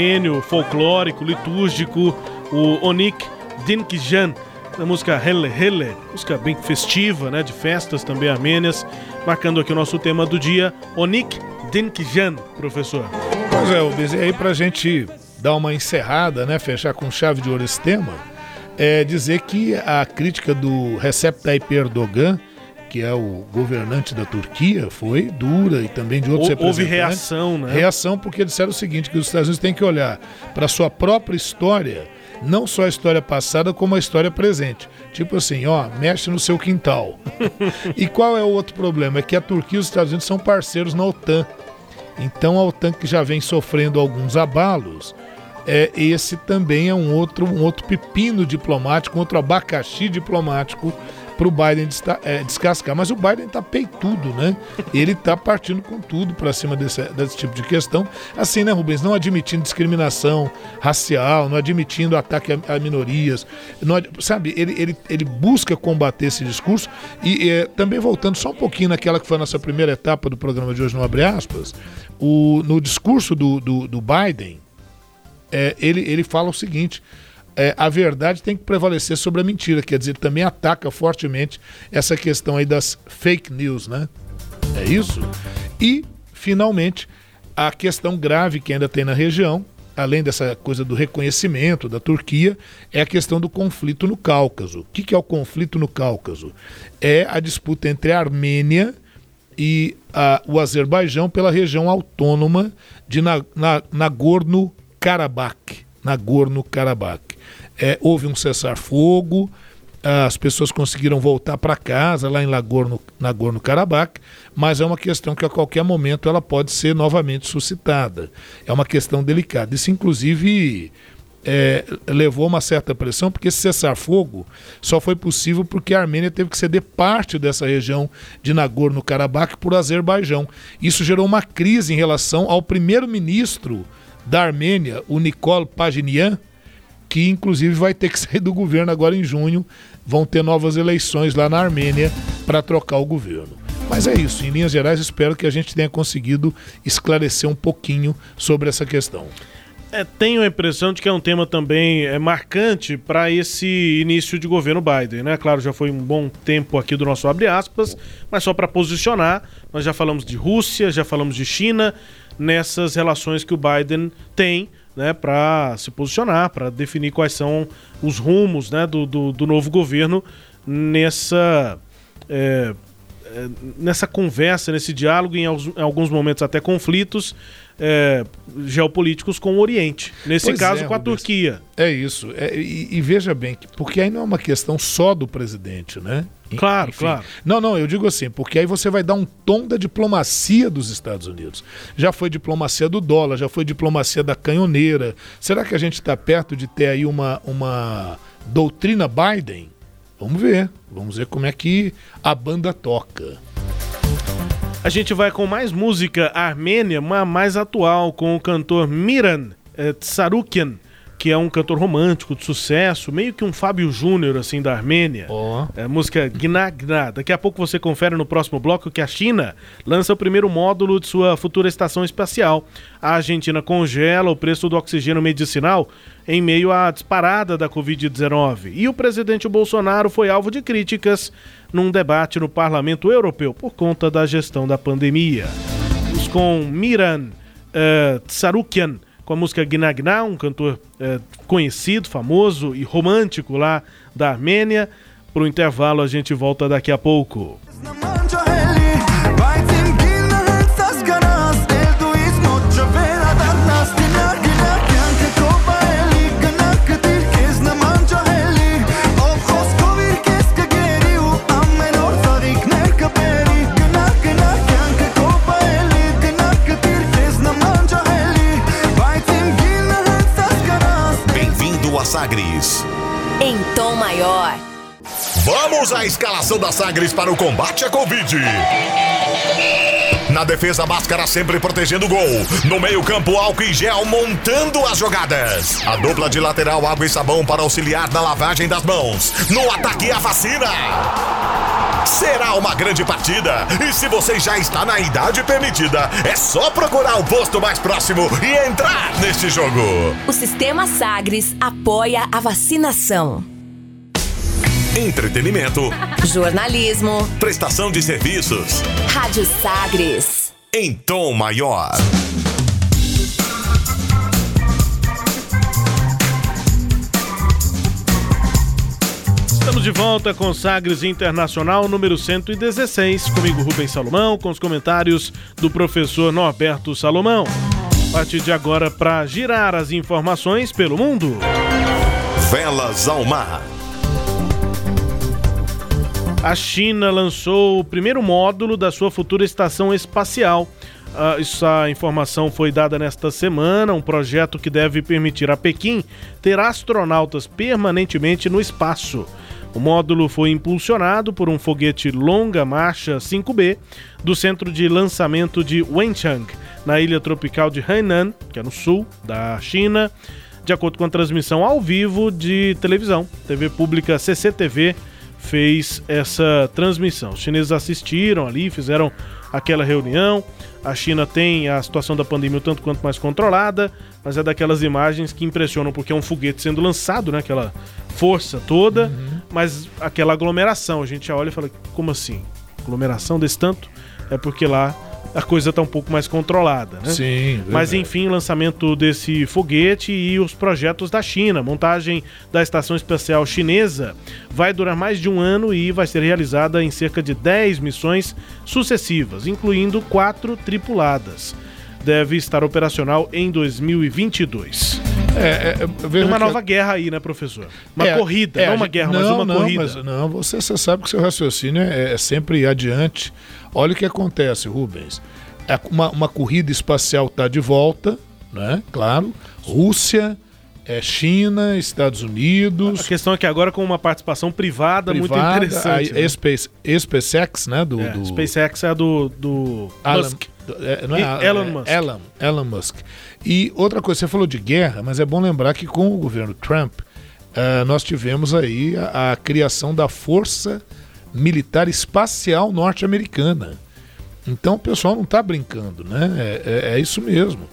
Armênio, folclórico, litúrgico, o Onik Dinkjan, na música Hele Hele, música bem festiva, né, de festas também armênias, marcando aqui o nosso tema do dia, Onik Dinkjan, professor. Pois é, Rubens, e aí pra gente dar uma encerrada, né, fechar com chave de ouro esse tema, é dizer que a crítica do Recep Tayyip Erdogan, que é o governante da Turquia, foi dura e também de outros Hou- Houve reação, né? Reação porque disseram o seguinte, que os Estados Unidos têm que olhar para sua própria história, não só a história passada, como a história presente. Tipo assim, ó, mexe no seu quintal. e qual é o outro problema? É que a Turquia e os Estados Unidos são parceiros na OTAN. Então a OTAN que já vem sofrendo alguns abalos, é, esse também é um outro, um outro pepino diplomático, um outro abacaxi diplomático para o Biden é, descascar. Mas o Biden está peitudo, né? Ele está partindo com tudo para cima desse, desse tipo de questão. Assim, né, Rubens? Não admitindo discriminação racial, não admitindo ataque a, a minorias. Não sabe, ele, ele, ele busca combater esse discurso. E é, também voltando só um pouquinho naquela que foi a nossa primeira etapa do programa de hoje, no Abre Aspas, o, no discurso do, do, do Biden, é, ele, ele fala o seguinte: é, a verdade tem que prevalecer sobre a mentira, quer dizer, também ataca fortemente essa questão aí das fake news, né? É isso? E, finalmente, a questão grave que ainda tem na região, além dessa coisa do reconhecimento da Turquia, é a questão do conflito no Cáucaso. O que, que é o conflito no Cáucaso? É a disputa entre a Armênia e a- o Azerbaijão pela região autônoma de Na- Na- Nagorno-Karabakh. É, houve um cessar-fogo, as pessoas conseguiram voltar para casa lá em Nagorno- Nagorno-Karabakh, mas é uma questão que a qualquer momento ela pode ser novamente suscitada. É uma questão delicada. Isso, inclusive, é, levou uma certa pressão, porque esse cessar-fogo só foi possível porque a Armênia teve que ceder parte dessa região de Nagorno-Karabakh por Azerbaijão. Isso gerou uma crise em relação ao primeiro-ministro da Armênia, o Nikol Pashinyan, que inclusive vai ter que sair do governo agora em junho. Vão ter novas eleições lá na Armênia para trocar o governo. Mas é isso, em linhas gerais, espero que a gente tenha conseguido esclarecer um pouquinho sobre essa questão. É, tenho a impressão de que é um tema também é, marcante para esse início de governo Biden, né? Claro, já foi um bom tempo aqui do nosso abre aspas, mas só para posicionar, nós já falamos de Rússia, já falamos de China, nessas relações que o Biden tem, né, para se posicionar, para definir quais são os rumos, né, do, do, do novo governo nessa é, nessa conversa, nesse diálogo, em alguns momentos até conflitos, é, geopolíticos com o Oriente. Nesse pois caso, é, com a Rubens. Turquia. É isso. É, e, e, veja bem, porque aí não é uma questão só do presidente, né? Claro, Enfim. claro. Não, não, eu digo assim, porque aí você vai dar um tom da diplomacia dos Estados Unidos. Já foi diplomacia do dólar, já foi diplomacia da canhoneira. Será que a gente está perto de ter aí uma, uma doutrina Biden? Vamos ver. Vamos ver como é que a banda toca. A gente vai com mais música armênia, uma mais atual, com o cantor Miran é, Tsarukian que é um cantor romântico de sucesso, meio que um Fábio Júnior, assim, da Armênia. Oh. É, música Gna Gna. Daqui a pouco você confere no próximo bloco que a China lança o primeiro módulo de sua futura estação espacial. A Argentina congela o preço do oxigênio medicinal em meio à disparada da Covid-19. E o presidente Bolsonaro foi alvo de críticas num debate no Parlamento Europeu por conta da gestão da pandemia. Os com Miran uh, Tsarukian com a música Gnagná, um cantor é, conhecido, famoso e romântico lá da Armênia. Para o intervalo, a gente volta daqui a pouco. Sagres. Em tom maior. Vamos à escalação da Sagres para o combate à Covid. Na defesa, máscara sempre protegendo o gol. No meio-campo, álcool e gel montando as jogadas. A dupla de lateral, água e sabão para auxiliar na lavagem das mãos. No ataque, a vacina. Será uma grande partida. E se você já está na idade permitida, é só procurar o posto mais próximo e entrar neste jogo. O Sistema Sagres apoia a vacinação. Entretenimento. Jornalismo. Prestação de serviços. Rádio Sagres. Em tom maior. Estamos de volta com Sagres Internacional número 116. Comigo, Rubens Salomão, com os comentários do professor Norberto Salomão. A partir de agora, para girar as informações pelo mundo. Velas ao mar. A China lançou o primeiro módulo da sua futura estação espacial. Uh, essa informação foi dada nesta semana, um projeto que deve permitir a Pequim ter astronautas permanentemente no espaço. O módulo foi impulsionado por um foguete longa marcha 5B do centro de lançamento de Wenchang, na ilha tropical de Hainan, que é no sul da China, de acordo com a transmissão ao vivo de televisão. TV pública CCTV fez essa transmissão. Os chineses assistiram ali, fizeram aquela reunião. A China tem a situação da pandemia um tanto quanto mais controlada, mas é daquelas imagens que impressionam porque é um foguete sendo lançado, né? Aquela força toda, uhum. Mas aquela aglomeração. A gente já olha e fala, como assim? Aglomeração desse tanto? É porque lá a coisa está um pouco mais controlada, né? Sim. Verdade. Mas enfim, lançamento desse foguete e os projetos da China. Montagem da estação espacial chinesa vai durar mais de um ano e vai ser realizada em cerca de 10 missões sucessivas, incluindo quatro tripuladas. Deve estar operacional em 2022. É, é, Tem uma nova guerra aí, né, professor? Uma é, corrida, é, não uma guerra, não, mas uma não, corrida. Mas, não, você, você sabe que seu raciocínio é, é sempre adiante. Olha o que acontece, Rubens. É uma, uma corrida espacial está de volta, né? Claro. Rússia, é China, Estados Unidos. A questão é que agora com uma participação privada, privada muito interessante. A né? Space, SpaceX, né? Do, é, do... SpaceX é do, do Alan, Musk. É, não é, Elon é, Musk. Elon, Elon Musk. E outra coisa, você falou de guerra, mas é bom lembrar que com o governo Trump, uh, nós tivemos aí a, a criação da Força Militar Espacial Norte-Americana. Então o pessoal não está brincando, né? É, é, é, isso mesmo.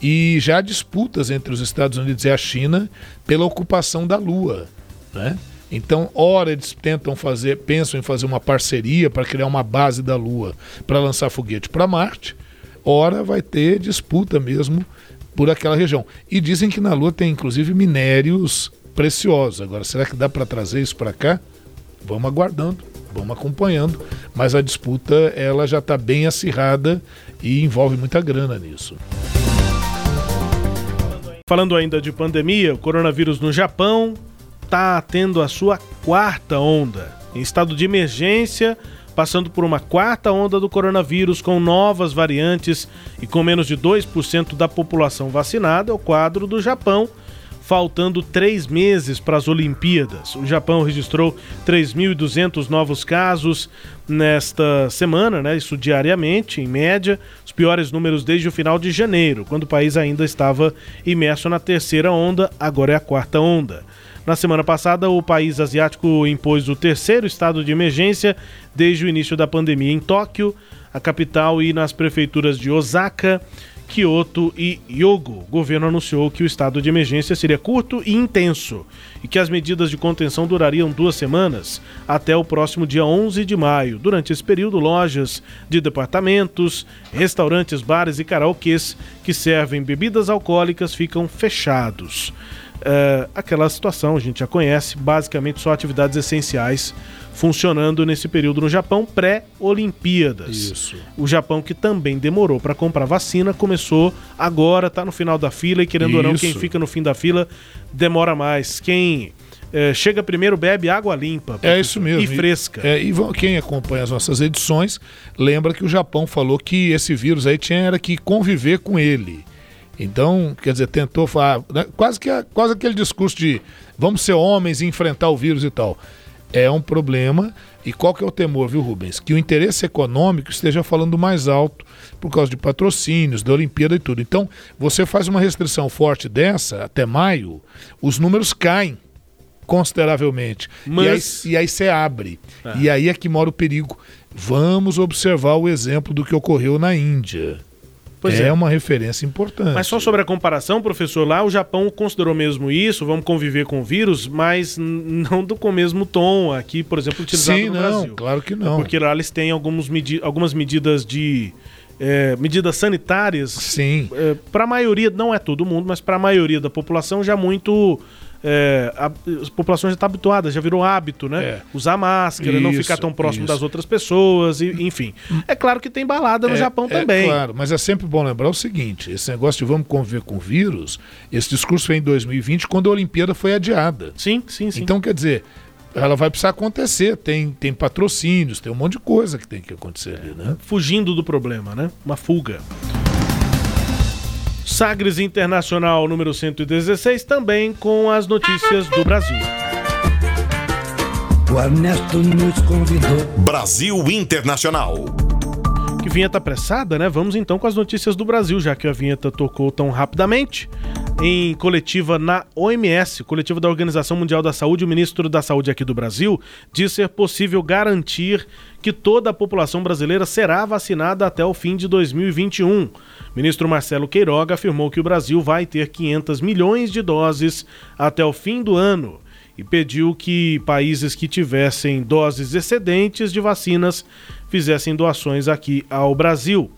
E já há disputas entre os Estados Unidos e a China pela ocupação da Lua. Né? Então, ora eles tentam fazer, pensam em fazer uma parceria para criar uma base da Lua para lançar foguete para Marte, ora vai ter disputa mesmo por aquela região. E dizem que na Lua tem inclusive minérios preciosos. Agora, será que dá para trazer isso para cá? Vamos aguardando, vamos acompanhando, mas a disputa ela já está bem acirrada e envolve muita grana nisso. Falando ainda de pandemia, o coronavírus no Japão está tendo a sua quarta onda. Em estado de emergência, passando por uma quarta onda do coronavírus com novas variantes e com menos de 2% da população vacinada, é o quadro do Japão, faltando três meses para as Olimpíadas. O Japão registrou 3.200 novos casos nesta semana, né? Isso diariamente, em média, os piores números desde o final de janeiro, quando o país ainda estava imerso na terceira onda, agora é a quarta onda. Na semana passada, o país asiático impôs o terceiro estado de emergência desde o início da pandemia em Tóquio, a capital e nas prefeituras de Osaka, Kyoto e Hyogo. O governo anunciou que o estado de emergência seria curto e intenso e que as medidas de contenção durariam duas semanas, até o próximo dia 11 de maio. Durante esse período, lojas de departamentos, restaurantes, bares e karaokês que servem bebidas alcoólicas ficam fechados é, aquela situação, a gente já conhece, basicamente só atividades essenciais funcionando nesse período no Japão pré-Olimpíadas. Isso. O Japão que também demorou para comprar vacina, começou agora, está no final da fila e querendo ou não, quem fica no fim da fila demora mais. Quem é, chega primeiro bebe água limpa. É isso mesmo. E fresca. É, e quem acompanha as nossas edições lembra que o Japão falou que esse vírus aí tinha era que conviver com ele. Então, quer dizer, tentou falar, né, quase, que, quase aquele discurso de vamos ser homens e enfrentar o vírus e tal. É um problema. E qual que é o temor, viu, Rubens? Que o interesse econômico esteja falando mais alto por causa de patrocínios, da Olimpíada e tudo. Então, você faz uma restrição forte dessa, até maio, os números caem consideravelmente. Mas... E, aí, você abre. É. E aí é que mora o perigo. Vamos observar o exemplo do que ocorreu na Índia. Pois é, é uma referência importante. Mas só sobre a comparação, professor, lá o Japão considerou mesmo isso, vamos conviver com o vírus, mas não do, com o mesmo tom aqui, por exemplo, utilizado Sim, no não, Brasil. claro que não. Porque lá eles têm alguns medi algumas medidas de... É, medidas sanitárias. Sim. É, para a maioria, não é todo mundo, mas para a maioria da população já muito é, a, a, população já está habituada, já virou hábito, né? É. Usar máscara, isso, não ficar tão próximo isso. das outras pessoas, e, enfim. É claro que tem balada no é, Japão é também. Claro, mas é sempre bom lembrar o seguinte: esse negócio de vamos conviver com o vírus, esse discurso foi em 2020, quando a Olimpíada foi adiada. Sim, sim, sim. Então, quer dizer, ela vai precisar acontecer. Tem, tem patrocínios, tem um monte de coisa que tem que acontecer ali, né? Fugindo do problema, né? Uma fuga. Sagres Internacional número 116, também com as notícias do Brasil. O Ernesto nos convidou. Brasil Internacional. Que vinheta apressada, né? Vamos então com as notícias do Brasil, já que a vinheta tocou tão rapidamente. Em coletiva na OMS, coletiva da Organização Mundial da Saúde, o ministro da Saúde aqui do Brasil diz ser possível garantir que toda a população brasileira será vacinada até o fim de 2021. O ministro Marcelo Queiroga afirmou que o Brasil vai ter 500 milhões de doses até o fim do ano e pediu que países que tivessem doses excedentes de vacinas fizessem doações aqui ao Brasil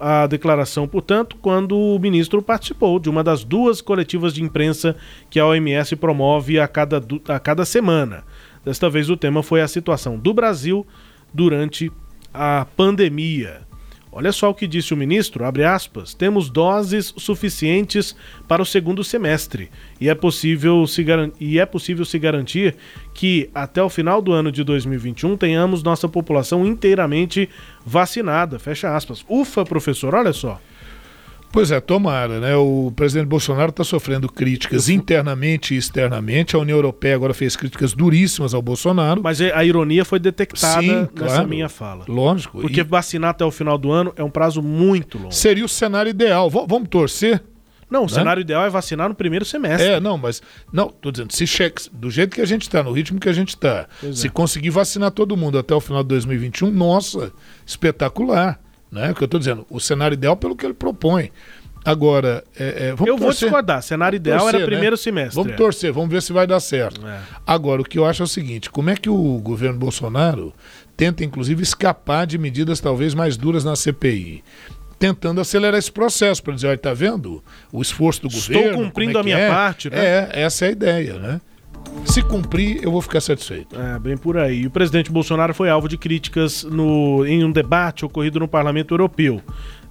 a declaração, portanto, quando o ministro participou de uma das duas coletivas de imprensa que a OMS promove a cada, a cada semana. Desta vez o tema foi a situação do Brasil durante a pandemia. Olha só o que disse o ministro, aspas, temos doses suficientes para o segundo semestre e é possível se, e é possível se garantir que até o final do ano de 2021 tenhamos nossa população inteiramente vacinada, fecha aspas. Ufa, professor, olha só. Pois é, tomara, né? O presidente Bolsonaro está sofrendo críticas internamente e externamente. A União Europeia agora fez críticas duríssimas ao Bolsonaro. Mas a ironia foi detectada Sim, nessa claro, minha fala. Lógico. Porque e... vacinar até o final do ano é um prazo muito longo. Seria o cenário ideal. V vamos torcer? Não, o né? cenário ideal é vacinar no primeiro semestre. É, não, mas. Não, tô dizendo, se cheque, do jeito que a gente está, no ritmo que a gente está, se é. conseguir vacinar todo mundo até o final de 2021, nossa, espetacular. Né? O que eu estou dizendo, o cenário ideal pelo que ele propõe. Agora, é, é, vamos Eu vou torcer. discordar. Cenário ideal Torcer, era né? primeiro semestre. Vamos torcer, vamos ver se vai dar certo. É. Agora, o que eu acho é o seguinte: como é que o governo Bolsonaro tenta, inclusive, escapar de medidas talvez mais duras na CPI? Tentando acelerar esse processo, para dizer, olha, tá vendo o esforço do Estou governo? cumprindo como é a minha é? parte, né? É, essa é a ideia, né? Se cumprir, eu vou ficar satisfeito. É, bem por aí. O presidente Bolsonaro foi alvo de críticas no, em um debate ocorrido no Parlamento Europeu.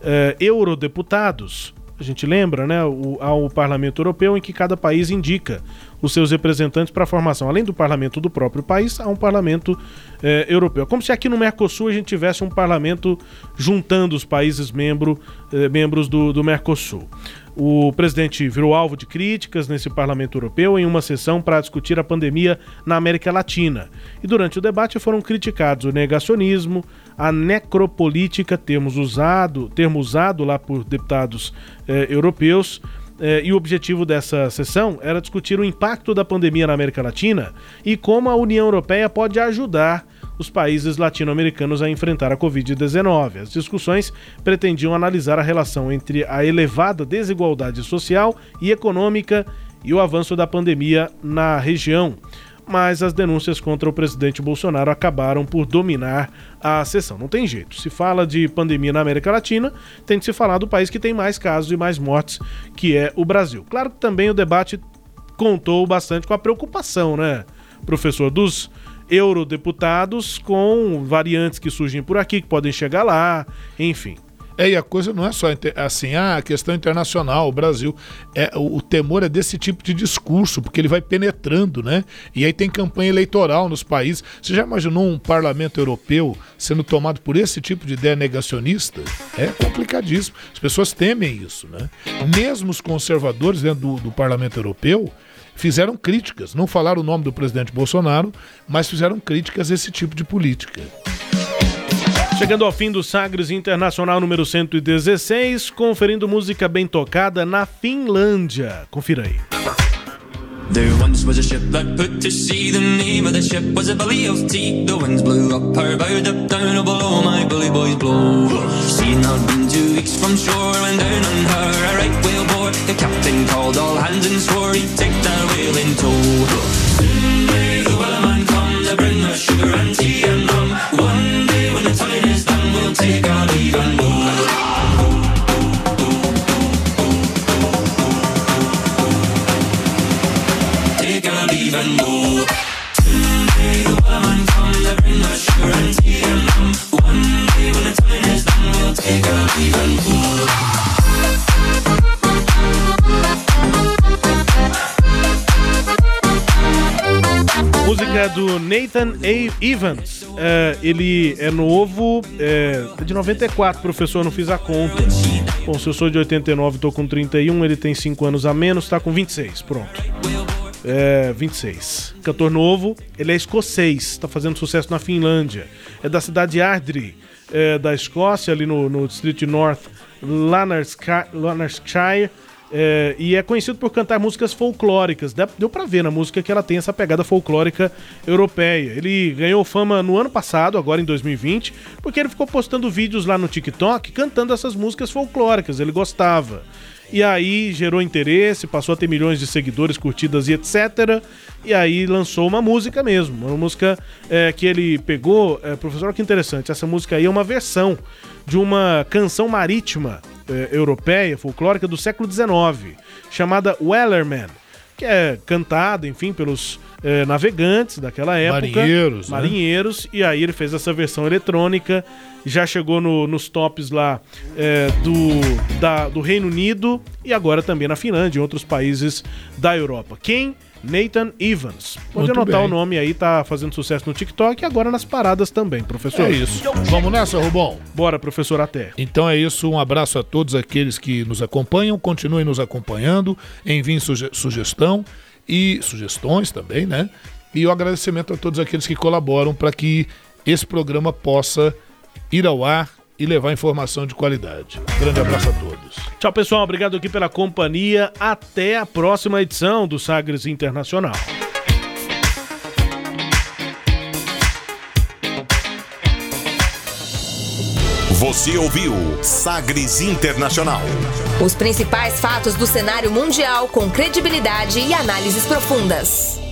É, eurodeputados, a gente lembra, né, o, ao Parlamento Europeu, em que cada país indica os seus representantes para a formação. Além do parlamento do próprio país, há um parlamento é, europeu. Como se aqui no Mercosul a gente tivesse um parlamento juntando os países membro, é, membros do, do Mercosul. O presidente virou alvo de críticas nesse parlamento europeu em uma sessão para discutir a pandemia na América Latina. E durante o debate foram criticados o negacionismo, a necropolítica, termos usado, termo usado lá por deputados eh, europeus. eh, e o objetivo dessa sessão era discutir o impacto da pandemia na América Latina e como a União Europeia pode ajudar os países latino-americanos a enfrentar a Covid-19. As discussões pretendiam analisar a relação entre a elevada desigualdade social e econômica e o avanço da pandemia na região. Mas as denúncias contra o presidente Bolsonaro acabaram por dominar a sessão. Não tem jeito. Se fala de pandemia na América Latina, tem que se falar do país que tem mais casos e mais mortes, que é o Brasil. Claro que também o debate contou bastante com a preocupação, né, professor, dos eurodeputados com variantes que surgem por aqui, que podem chegar lá, enfim. É, e a coisa não é só assim, ah, a questão internacional, o Brasil. É, o, o temor é desse tipo de discurso, porque ele vai penetrando, né? E aí tem campanha eleitoral nos países. Você já imaginou um parlamento europeu sendo tomado por esse tipo de ideia negacionista? É complicadíssimo. As pessoas temem isso, né? Mesmo os conservadores dentro do, do parlamento europeu fizeram críticas. Não falaram o nome do presidente Bolsonaro, mas fizeram críticas a esse tipo de política. Chegando ao fim do Sagres Internacional número 116, conferindo música bem tocada na Finlândia. Confira aí. There once was a ship that put to sea. The name of the ship was a of Tea. The winds blew up her bow, up down oh, below my bully boys blow. Been two weeks from shore when down on her a right whale. The captain called all hands and swore he'd take that whale in tow. Soon may the wellerman come to bring us sugar and tea and rum. One day when the time is done, we'll take our leave and go. take our leave and go. Someday the wellerman come to bring us sugar and tea and rum. One day when the time is done, we'll take our leave and Música do Nathan A. Evans. É, ele é novo, é de 94, professor, não fiz a conta. Bom, se eu sou de 89 tô com 31, ele tem 5 anos a menos, tá com 26, pronto. É, 26. Cantor novo, ele é escocês, tá fazendo sucesso na Finlândia. É da cidade de Ardri, é, da Escócia, ali no, no distrito North Lanarkshire. É, e é conhecido por cantar músicas folclóricas. Deu, pra ver na música que ela tem essa pegada folclórica europeia. Ele ganhou fama no ano passado, agora em 2020, porque ele ficou postando vídeos lá no TikTok cantando essas músicas folclóricas. Ele gostava. E aí gerou interesse, passou a ter milhões de seguidores, curtidas e etc. E aí lançou uma música mesmo. Uma música é, que ele pegou. É, professor, que interessante. Essa música aí é uma versão de uma canção marítima é, europeia, folclórica do século XIX, chamada Wellerman, que é cantada, enfim, pelos é, navegantes daquela época. Marinheiros, né? Marinheiros. E aí ele fez essa versão eletrônica, já chegou no- nos tops lá é, do, da- do Reino Unido e agora também na Finlândia e outros países da Europa. Quem? Nathan Evans. Pode Muito anotar bem. o nome aí, tá fazendo sucesso no TikTok e agora nas paradas também, professor. É isso. Vamos nessa, Rubão? Bora, professor, até. Então é isso, um abraço a todos aqueles que nos acompanham, continuem nos acompanhando, enviem suge- sugestão e sugestões também, né? E o agradecimento a todos aqueles que colaboram para que esse programa possa ir ao ar e levar informação de qualidade. Grande abraço a todos. Tchau, pessoal. Obrigado aqui pela companhia. Até a próxima edição do Sagres Internacional. Você ouviu Sagres Internacional. Os principais fatos do cenário mundial com credibilidade e análises profundas.